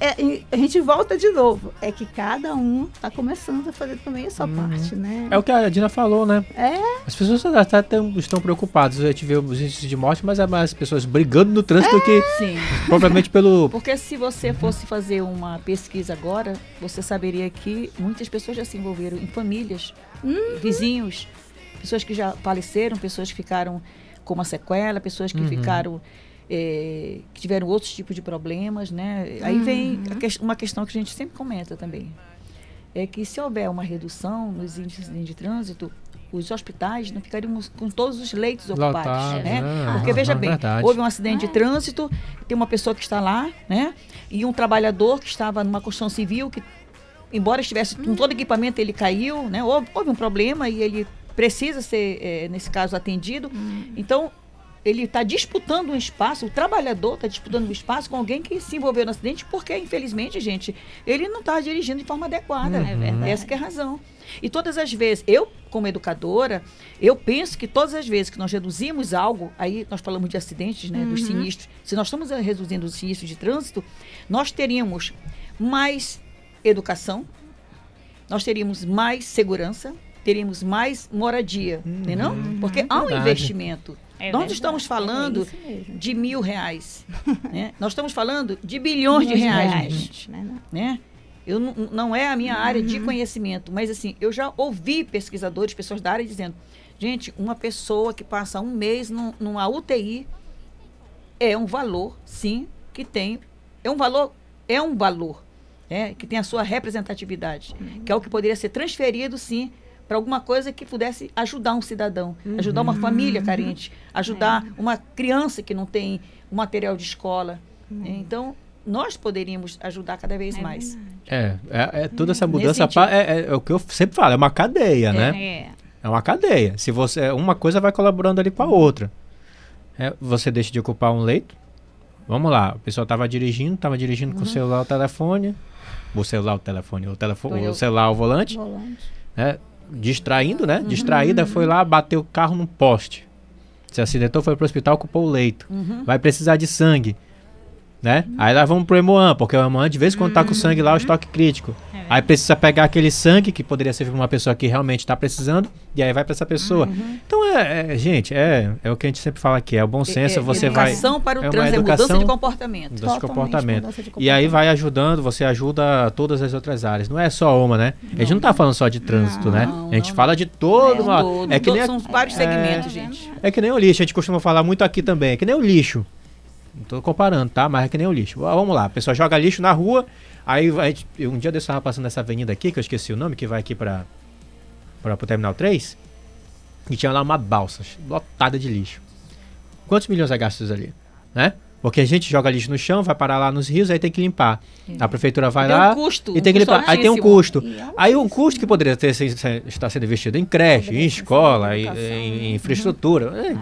é- é- a gente volta de novo. É que cada um está começando a fazer também a sua parte, né? É o que a Dina falou, né? É, As pessoas até tão- estão preocupadas. A gente vê os índices de morte, mas é mais pessoas brigando no trânsito do que Sim. [laughs] propriamente pelo. Porque se você fosse fazer uma pesquisa agora, você saberia que muitas pessoas já se envolveram em famílias, vizinhos, pessoas que já faleceram, pessoas que ficaram com uma sequela, pessoas que ficaram eh, que tiveram outros tipos de problemas, né? Aí vem a ques- uma questão que a gente sempre comenta também. É que se houver uma redução nos índices de trânsito, os hospitais não ficariam com todos os leitos ocupados, né? né? Porque veja É bem, verdade. houve um acidente de trânsito, tem uma pessoa que está lá, né? E um trabalhador que estava numa construção civil que embora estivesse com todo equipamento, ele caiu, né? Houve, houve um problema e ele precisa ser, eh, nesse caso, atendido. Então, ele está disputando um espaço, o trabalhador está disputando um espaço com alguém que se envolveu no acidente, porque, infelizmente, gente, ele não está dirigindo de forma adequada. É verdade. Essa que é a razão. E todas as vezes, eu, como educadora, eu penso que todas as vezes que nós reduzimos algo, aí nós falamos de acidentes, né, dos sinistros, se nós estamos eh, reduzindo os sinistros de trânsito, nós teríamos mais educação, nós teríamos mais segurança, teríamos mais moradia, né, não? Porque há um investimento. É nós não estamos falando é isso mesmo. de mil reais, [laughs] né? Nós estamos falando de bilhões de reais, gente né? né? Eu não, não é a minha área de conhecimento, mas assim, eu já ouvi pesquisadores, pessoas da área dizendo, gente, uma pessoa que passa um mês num, numa UTI é um valor, sim, que tem, é um valor, é um valor, né? Que tem a sua representatividade, que é o que poderia ser transferido, sim, para alguma coisa que pudesse ajudar um cidadão, ajudar uma família carente, ajudar uma criança que não tem um material de escola. né? Então, nós poderíamos ajudar cada vez mais. É, é, é toda essa Nesse mudança é, é- é o que eu sempre falo, é uma cadeia, né? É. É uma cadeia. Se você uma coisa vai colaborando ali com a outra. É, você deixa de ocupar um leito, Vamos lá, o pessoal tava dirigindo, tava dirigindo com o celular, o telefone, o celular, o telefone, o telefone, o celular, o volante, Volante. né? Distraindo, né? Distraída, foi lá, bateu o carro num poste. Se acidentou, foi pro hospital, ocupou o leito. Vai precisar de sangue, né? Aí lá vamos pro Hemoan, porque o Hemoan de vez em quando tá com sangue lá, o estoque crítico. Aí precisa pegar aquele sangue, que poderia ser pra uma pessoa que realmente está precisando, e aí vai para essa pessoa. Então, é, é, gente, é, é o que a gente sempre fala aqui, é o bom senso, É- é você vai... educação para o é uma trânsito, é mudança educação- de comportamento. Mudança de comportamento. mudança de E aí comportamento. vai ajudando, você ajuda todas as outras áreas. Não é só uma, né? A gente não tá falando só de trânsito, né? Não, A gente não, fala de todo É, uma... todo, é que todo- nem são vários é- segmentos, gente. é que nem o lixo, a gente costuma falar muito aqui também. É que nem o lixo. Não tô comparando, tá? Mas é que nem o lixo. Ah, Vamos lá, a pessoa joga lixo na rua, aí a gente- eu- um dia desse eu tava passando nessa avenida aqui, que eu esqueci o nome, que vai aqui pra, pra, pro Terminal 3, e tinha lá uma balsa lotada de lixo. Quantos milhões é gastos ali? Né? Porque a gente joga lixo no chão, vai parar lá nos rios, aí tem que limpar. A prefeitura vai Tem um lá custo, e tem que um custo limpar. Aí tem um custo. É um Aí um custo que poderia ter, se- se- estar sendo investido em creche, em escola, em, educação, em infraestrutura. É,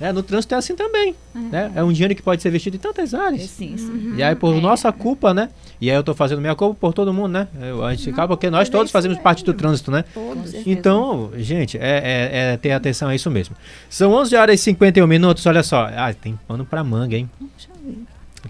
é, no trânsito é assim também. Né? É um dinheiro que pode ser investido em tantas áreas. Sim, sim. E aí, por nossa culpa, né? E aí eu tô fazendo minha culpa por todo mundo, né? Eu, a gente acaba porque nós todos fazemos parte do trânsito, né? Todos. Então, gente, é, é, é ter atenção a isso mesmo. São 11 horas e 51 minutos, olha só. Ah, tem pano pra manga, hein?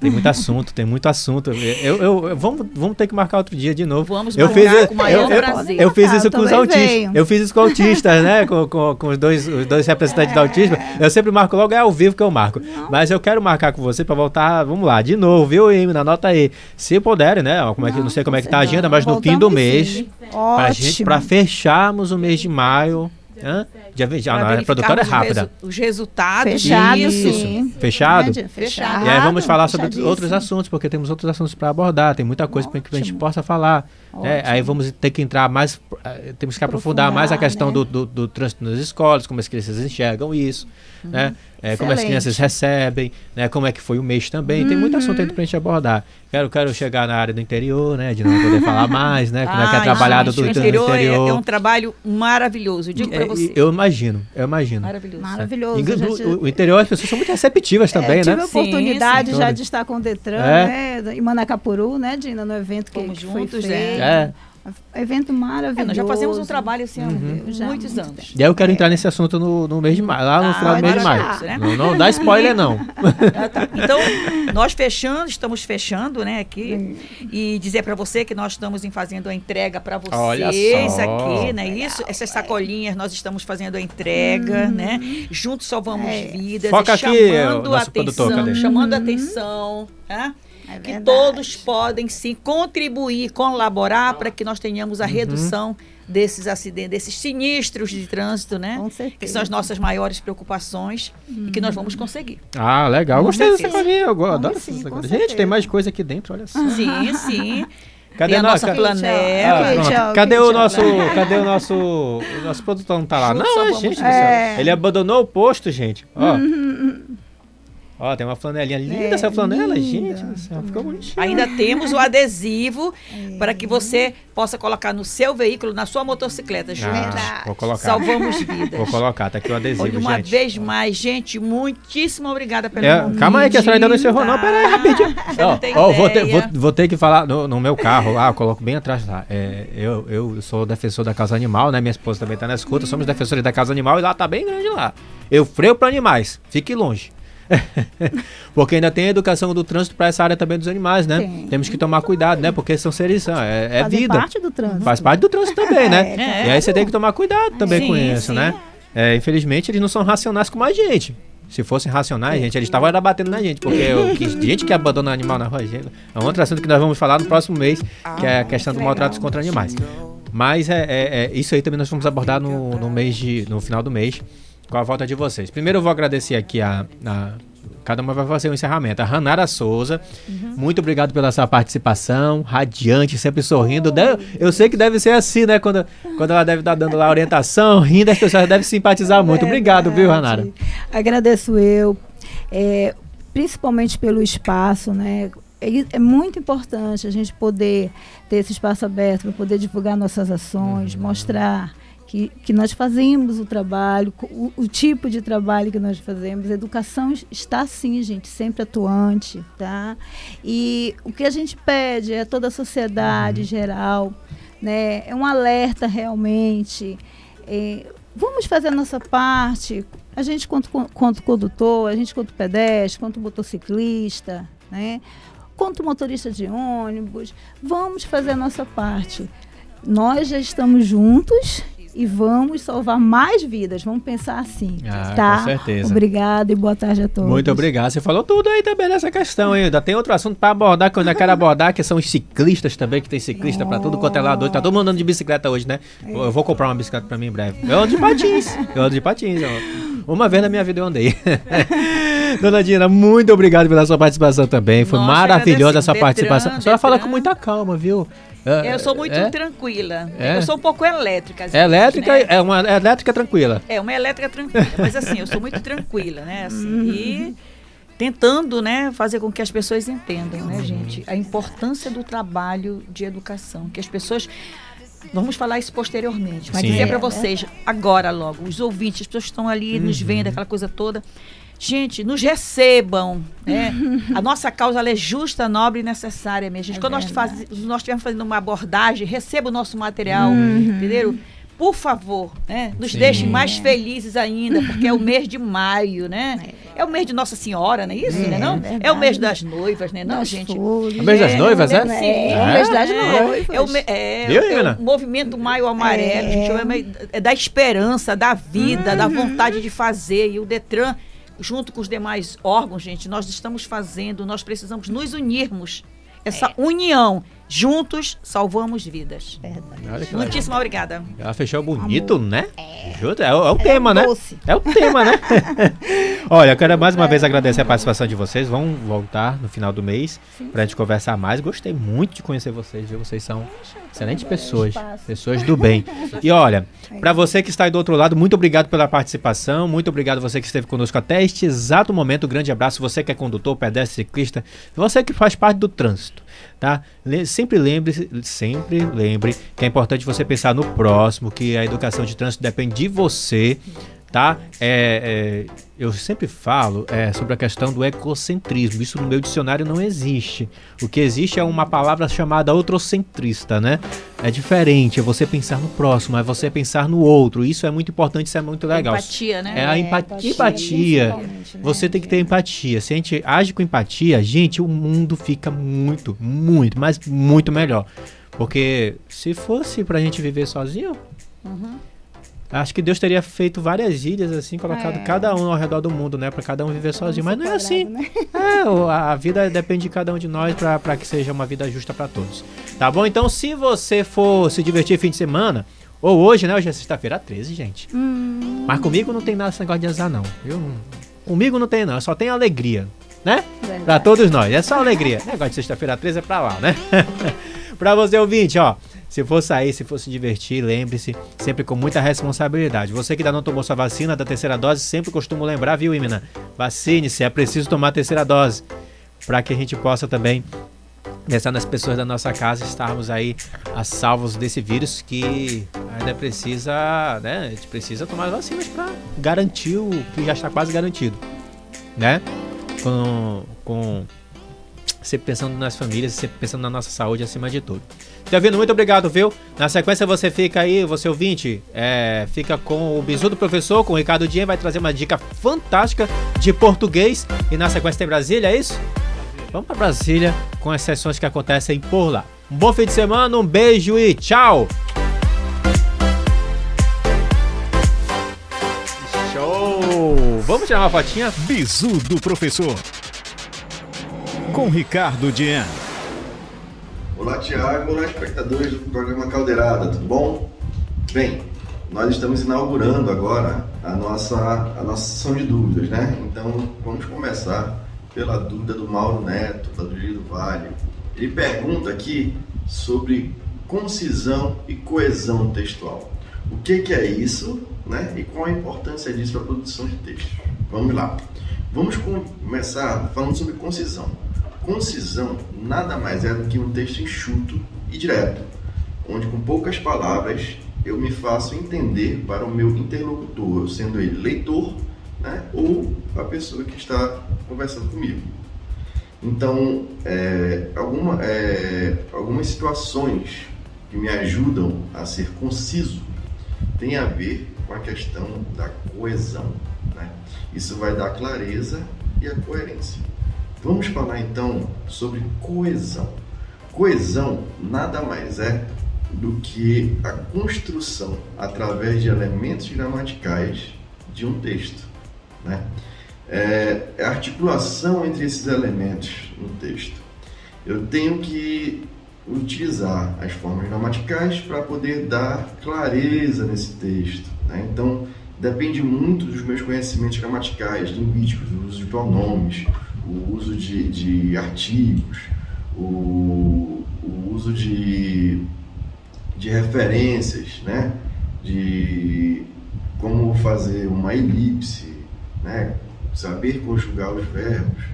Tem muito assunto, tem muito assunto. Eu, eu, eu- vamos, vamos ter que marcar outro dia de novo. Vamos eu marcar fiz, com o maior eu, eu, prazer. eu fiz Ah, isso eu com os autistas. Eu fiz isso com autistas, né? Com, com, com os, dois, os dois representantes do autismo. Eu sempre marco logo, é ao vivo que eu marco. Mas eu quero marcar com você pra voltar, vamos lá, de novo, viu, Emina? Anota aí. Se puderem, né? Como é que, não, sei como é que tá a agenda, mas no fim do mês. sim. Pra, gente, pra fecharmos o mês de maio. Hã? Já, não, a verificarmos produtora é os rápida. resu- Os resultados. Fechado, disso. sim. Fechado? Fechado. E aí vamos falar sobre outros assuntos, porque temos outros assuntos para abordar, tem muita coisa para que a gente possa falar. né? Aí vamos ter que entrar mais, eh, temos que aprofundar mais a Aprofundar, questão né? do, do, do trânsito nas escolas, como as crianças enxergam isso, né? Eh, como as crianças recebem, né? Como é que foi o mês também. Tem muito assunto aí pra gente abordar. Quero, quero chegar na área do interior, né? De não poder falar mais, né? Como é que é Ai, trabalhado do o do interior, é- interior. É, um trabalho maravilhoso, eu digo É, pra você. eu imagino, eu imagino. Maravilhoso. Maravilhoso. E gente. o, o interior as pessoas são muito receptivas também, É, tive né? a oportunidade Sim, já sim. de estar com o Detran, É. né? Em Manacapuru, né, Dina, no evento que, Fomos que foi juntos, feito. É. Evento maravilhoso. É, nós já fazemos um trabalho assim há Uhum. Muitos muito anos. E aí eu quero entrar nesse assunto no, no mês de maio, lá no Ah, final do mês de maio. né? Não, não dá spoiler, não. [laughs] Ah, tá. Então, nós fechando, estamos fechando, né, aqui. E dizer para você que nós estamos fazendo a entrega para vocês Olha só. aqui, né? Isso, essas sacolinhas nós estamos fazendo a entrega, né? Juntos salvamos É. vidas, Foca e aqui, chamando a produtor, atenção, cadê? chamando a atenção, né? É que verdade. todos podem sim contribuir, colaborar para que nós tenhamos Uhum. a redução desses acidentes, desses sinistros de trânsito, né? Com Que certeza. são as nossas maiores preocupações e que nós vamos conseguir. Ah, legal. Com Gostei dessa sacolinha. Eu adoro sim, essa certeza. Gente, tem mais coisa aqui dentro, olha só. Sim, sim. [laughs] Cadê Tem a no- nossa ca- planela. Ah, cadê o nosso, cadê o nosso, o nosso produtor não tá lá? Não, salvamos gente, do vidas. céu. É. ele abandonou o posto, gente. Ó, Uhum, ó, tem uma flanelinha linda É, essa flanela, linda. gente do céu, ficou bonitinho. Ainda temos o adesivo para que você possa colocar no seu veículo, na sua motocicleta. Juntos. Ah, vou colocar. Salvamos [laughs] vidas. Vou colocar, tá aqui o adesivo, Olha, uma gente. vez mais, gente, muitíssimo obrigada pelo É, convite. calma aí que a senhora ainda não encerrou, não. Pera aí, rapidinho. Ó, ó, vou, ter, vou, vou ter que falar no, no meu carro lá, eu coloco bem atrás lá. É, eu, eu sou defensor da causa animal, né? Minha esposa também tá na escuta. Somos defensores da causa animal e lá tá bem grande lá. Eu freio para animais, fique longe. [laughs] Porque ainda tem a educação do trânsito para essa área também dos animais, né? Tem. Temos que tomar cuidado, né? Porque são seres, são, é, é Fazem vida. parte do trânsito. Faz parte do trânsito também, né? [laughs] É, e aí você tem que tomar cuidado também Sim, com isso, sim. né? É, infelizmente, eles não são racionais como a gente. Se fossem racionais, gente, eles estavam batendo na gente. Porque o que, gente que abandona animal na rua, é um outro assunto que nós vamos falar no próximo mês, que é a questão do maltrato contra animais. Mas é, é- é- isso aí também nós vamos abordar no, no mês de, no final do mês, com a volta de vocês. Primeiro eu vou agradecer aqui a, a- Cada uma vai fazer um encerramento. A Ranara Souza, muito obrigado pela sua participação, radiante, sempre sorrindo. Deve- eu sei que deve ser assim, né? Quando, quando ela deve estar dando lá a orientação, rindo, as pessoas devem simpatizar muito. Obrigado, viu, Ranara? Verdade. Agradeço eu, é, principalmente pelo espaço, né? É, é muito importante a gente poder ter esse espaço aberto para poder divulgar nossas ações, Uhum. mostrar que, que nós fazemos o trabalho, o, o, tipo de trabalho que nós fazemos. A educação está sim, gente, sempre atuante, tá? E o que a gente pede é a toda a sociedade uhum. geral, né? É um alerta realmente. É, vamos fazer a nossa parte. A gente quanto, quanto condutor, a gente quanto pedestre, quanto motociclista, né? Quanto motorista de ônibus, vamos fazer a nossa parte. Nós já estamos juntos e vamos salvar mais vidas. Vamos pensar assim. Ah, tá? Com certeza. Obrigada e boa tarde a todos. Muito obrigado. Você falou tudo aí também nessa questão ainda. Tem outro assunto para abordar que eu ainda quero abordar, que são os ciclistas também, que tem ciclista oh. para tudo quanto é lado. Tá todo mundo andando de bicicleta hoje, né? É. Eu vou comprar uma bicicleta para mim em breve. Eu ando de patins. Eu ando de patins. Uma vez na minha vida eu andei. [laughs] Dona Dina, muito obrigado pela sua participação também. Foi Nossa, maravilhosa a sua participação. A senhora fala com muita calma, viu? É, eu sou muito é? tranquila. É? Eu sou um pouco elétrica. Vezes, elétrica né? é uma elétrica tranquila. É, uma elétrica tranquila. [laughs] Mas assim, eu sou muito tranquila, né? Assim, e tentando, né, fazer com que as pessoas entendam, né, gente, a importância do trabalho de educação, que as pessoas Vamos falar isso posteriormente, mas Sim. dizer para vocês agora logo, os ouvintes, as pessoas que estão ali uhum. nos vendo, aquela coisa toda. Gente, nos recebam. Né? a nossa causa é justa, nobre e necessária, minha gente. É Quando nós, faz, nós estivermos fazendo uma abordagem, receba o nosso material, uhum. entendeu? Por favor, né? Nos Sim. deixem mais felizes ainda, porque é o mês de maio, né? É, é o mês de Nossa Senhora, não é isso, é, né? Não? É, é o mês das noivas, né? Não, gente. Flores, é o mês das noivas, é? Sim. É, o mês das noivas. É, o, me, é, é o movimento maio amarelo, gente. É da esperança, da vida, uhum. da vontade de fazer. E o Detran junto com os demais órgãos, gente, nós estamos fazendo, nós precisamos nos unirmos. Essa é. união, juntos salvamos vidas. Verdade. Muitíssimo obrigada. Ela fechou bonito, Amor. né? É. É, é, o tema, né? É o tema, né? Olha, eu quero mais uma vez agradecer a participação de vocês. Vão voltar no final do mês para a gente conversar mais. Gostei muito de conhecer vocês, viu? Vocês são excelentes pessoas, pessoas do bem. [laughs] E olha, para você que está aí do outro lado, muito obrigado pela participação, muito obrigado você que esteve conosco até este exato momento. Um grande abraço, você que é condutor, pedestre, ciclista, você que faz parte do trânsito, tá? Sempre lembre, sempre lembre que é importante você pensar no próximo, que a educação de trânsito depende de você tá? É, é, eu sempre falo é, sobre a questão do ecocentrismo. Isso no meu dicionário não existe. O que existe é uma palavra chamada outrocentrista, né? É diferente, é você pensar no próximo, é você pensar no outro. Isso é muito importante, isso é muito legal. Empatia, né? É a empatia. empatia. Né? Você tem que ter empatia. Se a gente age com empatia, gente, o mundo fica muito, muito, mas muito melhor. Porque se fosse pra gente viver sozinho, uhum Acho que Deus teria feito várias ilhas, assim, colocado é. cada um ao redor do mundo, né? Para cada um viver sozinho. Mas não é assim. Né? [laughs] É, a vida depende de cada um de nós para que seja uma vida justa para todos. Tá bom? Então, se você for se divertir fim de semana, ou hoje, né? Hoje é sexta-feira 13, gente. Hum. Mas comigo não tem nada esse negócio de azar, não. Eu, comigo não tem, não. Só tem alegria, né? Para todos nós. É só alegria. Negócio de sexta-feira 13 é pra lá, né? [laughs] pra você ouvinte, ó. Se for sair, se for se divertir, lembre-se, sempre com muita responsabilidade. Você que ainda não tomou sua vacina da terceira dose, sempre costumo lembrar, viu, Imina? Vacine-se, é preciso tomar a terceira dose. Para que a gente possa também pensar nas pessoas da nossa casa, estarmos aí a salvos desse vírus que ainda precisa, né? A gente precisa tomar vacinas para garantir o que já está quase garantido, né? Com, com sempre pensando nas famílias, sempre pensando na nossa saúde acima de tudo. Tá vendo? Muito obrigado, viu? Na sequência você fica aí, você ouvinte, é, fica com o Bisu do Professor, com o Ricardo Dien, vai trazer uma dica fantástica de português. E na sequência tem Brasília, é isso? Vamos para Brasília com as sessões que acontecem por lá. Um bom fim de semana, um beijo e tchau! Show! Vamos tirar uma fotinha? Bisu do Professor com Ricardo Dien. Olá, Tiago. Olá, espectadores do programa Caldeirada, tudo bom? Bem, nós estamos inaugurando agora a nossa, a nossa sessão de dúvidas, né? Então, vamos começar pela dúvida do Mauro Neto, da do Vale. Ele pergunta aqui sobre concisão e coesão textual. O que, que é isso, né? E qual a importância disso para a produção de texto? Vamos lá. Vamos começar falando sobre concisão. Concisão nada mais é do que um texto enxuto e direto, onde com poucas palavras eu me faço entender para o meu interlocutor, sendo ele leitor né, ou a pessoa que está conversando comigo. Então, é, alguma, é, algumas situações que me ajudam a ser conciso tem a ver com a questão da coesão. Né? Isso vai dar clareza e a coerência. Vamos falar então sobre coesão. Coesão nada mais é do que a construção através de elementos gramaticais de um texto. Né? É, é a articulação entre esses elementos no texto. Eu tenho que utilizar as formas gramaticais para poder dar clareza nesse texto. Né? Então, depende muito dos meus conhecimentos gramaticais, linguísticos, o uso de pronomes, o uso de, de artigos, o, o uso de, de referências, né? de como fazer uma elipse, né? saber conjugar os verbos.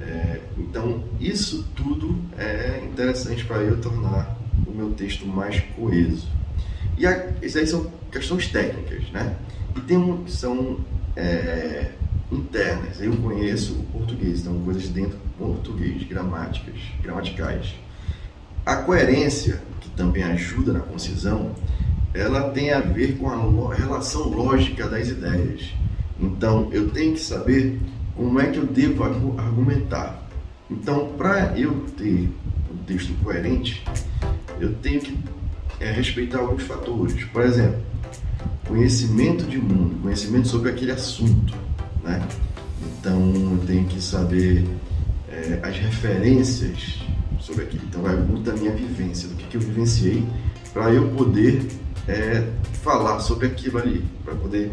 É, então, isso tudo é interessante para eu tornar o meu texto mais coeso. E a, isso aí são questões técnicas, né? E tem um, são é, internas. Eu conheço o português, então coisas dentro do português, gramáticas, gramaticais. A coerência, que também ajuda na concisão, ela tem a ver com a relação lógica das ideias. Então, eu tenho que saber como é que eu devo argumentar. Então, para eu ter um texto coerente, eu tenho que é, respeitar alguns fatores. Por exemplo, conhecimento de mundo, conhecimento sobre aquele assunto. Né? Então, eu tenho que saber é, as referências sobre aquilo. Então, vai muito da minha vivência, do que, que eu vivenciei, para eu poder é, falar sobre aquilo ali, para poder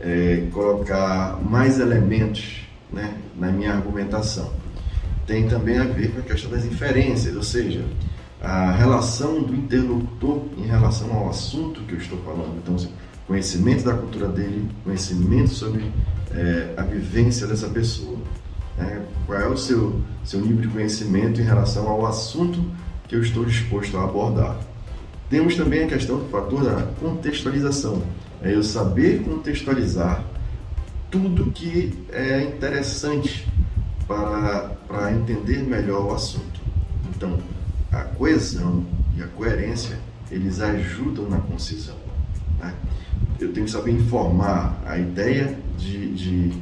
é, colocar mais elementos né, na minha argumentação. Tem também a ver com a questão das inferências, ou seja, a relação do interlocutor em relação ao assunto que eu estou falando. Então, conhecimento da cultura dele, conhecimento sobre é, a vivência dessa pessoa. Né? Qual é o seu, seu nível de conhecimento em relação ao assunto que eu estou disposto a abordar. Temos também a questão do fator da contextualização. É eu saber contextualizar tudo que é interessante para, para entender melhor o assunto. Então, a coesão e a coerência, eles ajudam na concisão. Né? Eu tenho que saber informar a ideia de, de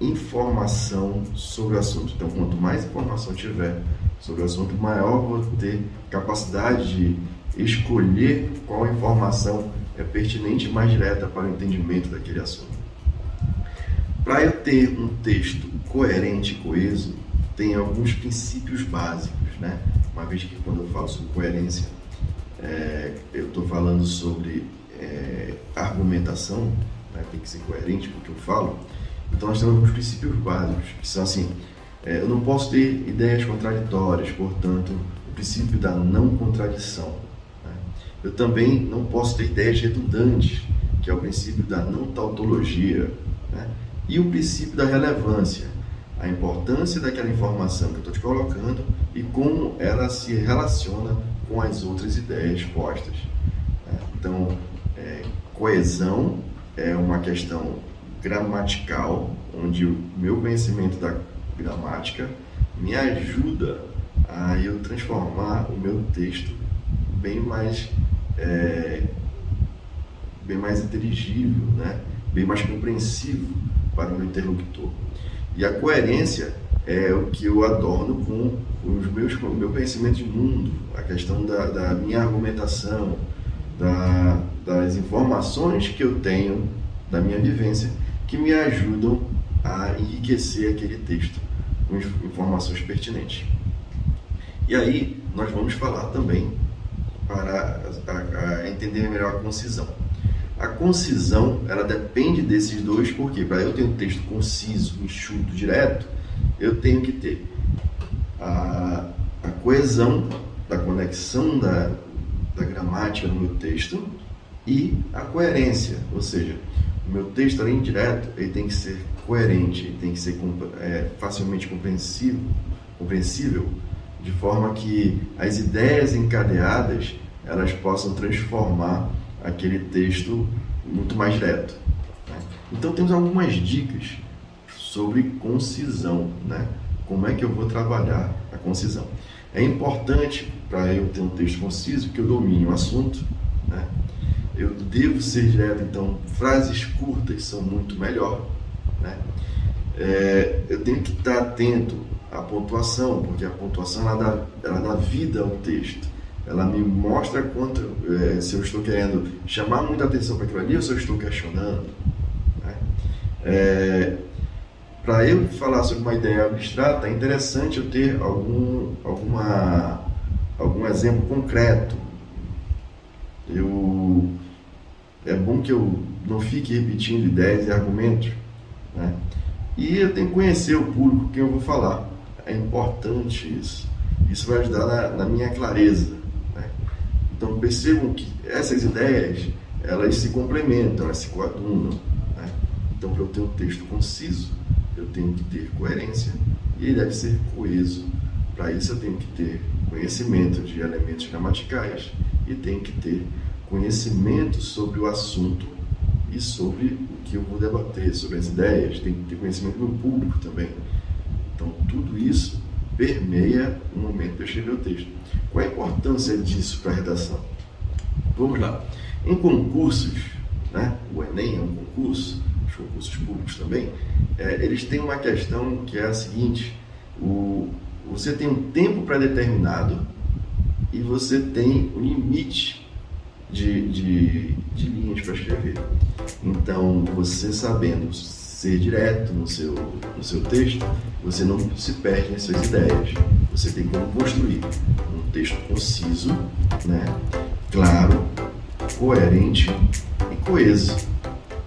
informação sobre o assunto. Então, quanto mais informação tiver sobre o assunto, maior vou ter capacidade de escolher qual informação é pertinente e mais direta para o entendimento daquele assunto. Para eu ter um texto coerente e coeso, tem alguns princípios básicos, né? Uma vez que quando eu falo sobre coerência, é, eu estou falando sobre é, argumentação, né? tem que ser coerente com o que eu falo. Então nós temos alguns princípios básicos, que são assim, é, eu não posso ter ideias contraditórias, portanto, o princípio da não contradição. Né? Eu também não posso ter ideias redundantes, que é o princípio da não tautologia. Né? E o princípio da relevância, a importância daquela informação que eu estou te colocando e como ela se relaciona com as outras ideias postas. Né? Então, coesão é uma questão gramatical, onde o meu conhecimento da gramática me ajuda a eu transformar o meu texto bem mais é, bem mais inteligível, né? bem mais compreensível para o meu interlocutor. E a coerência é o que eu adorno com os meus, com o meu conhecimento de mundo, a questão da, da minha argumentação, da, das informações que eu tenho da minha vivência, que me ajudam a enriquecer aquele texto com informações pertinentes. E aí nós vamos falar também para a, a entender melhor a concisão. A concisão, ela depende desses dois, porque para eu ter um texto conciso, enxuto, direto, eu tenho que ter a, a coesão da conexão da, da gramática no meu texto e a coerência, ou seja, o meu texto, além direto, ele tem que ser coerente, ele tem que ser é, facilmente compreensível, compreensível, de forma que as ideias encadeadas elas possam transformar aquele texto muito mais direto. Né? Então temos algumas dicas sobre concisão, né? Como é que eu vou trabalhar a concisão? É importante para eu ter um texto conciso que eu domine o assunto, né? Eu devo ser direto, então frases curtas são muito melhor, né? É, eu tenho que estar atento à pontuação, porque a pontuação ela dá, ela dá vida ao texto. Ela me mostra quanto, é, se eu estou querendo chamar muita atenção para aquilo ali ou se eu estou questionando. Né? É, para eu falar sobre uma ideia abstrata, é interessante eu ter algum, alguma, algum exemplo concreto. Eu, é bom que eu não fique repetindo ideias e argumentos. Né? E eu tenho que conhecer o público que eu vou falar. É importante isso. Isso vai ajudar na, na minha clareza. Né? Então percebam que essas ideias elas se complementam, elas se coadunam. Né? Então para eu ter um texto conciso, eu tenho que ter coerência e ele deve ser coeso. Para isso eu tenho que ter conhecimento de elementos gramaticais e tenho que ter conhecimento sobre o assunto e sobre o que eu vou debater, sobre as ideias, tem que ter conhecimento do público também. Então, tudo isso permeia o momento de eu escrever o texto. Qual a importância disso para a redação? Vamos lá. Em concursos, né, o Enem é um concurso, os concursos públicos também, é, eles têm uma questão que é a seguinte: o, você tem um tempo pré-determinado e você tem um limite de, de, de linhas para escrever. Então, você sabendo ser direto no seu, no seu texto, você não se perde nas suas ideias. Você tem como construir um texto conciso, né? claro, coerente e coeso.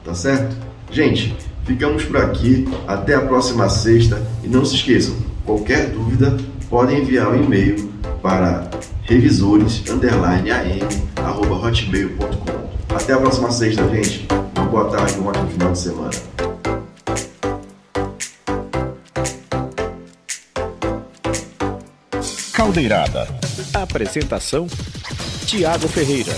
Tá certo? Gente, ficamos por aqui. Até a próxima sexta. E não se esqueçam, qualquer dúvida, podem enviar um e-mail para revisores underline am arroba hotmail.com. Até a próxima sexta, gente. Uma boa tarde, um ótimo final de semana. Caldeirada. Apresentação: Tiago Ferreira.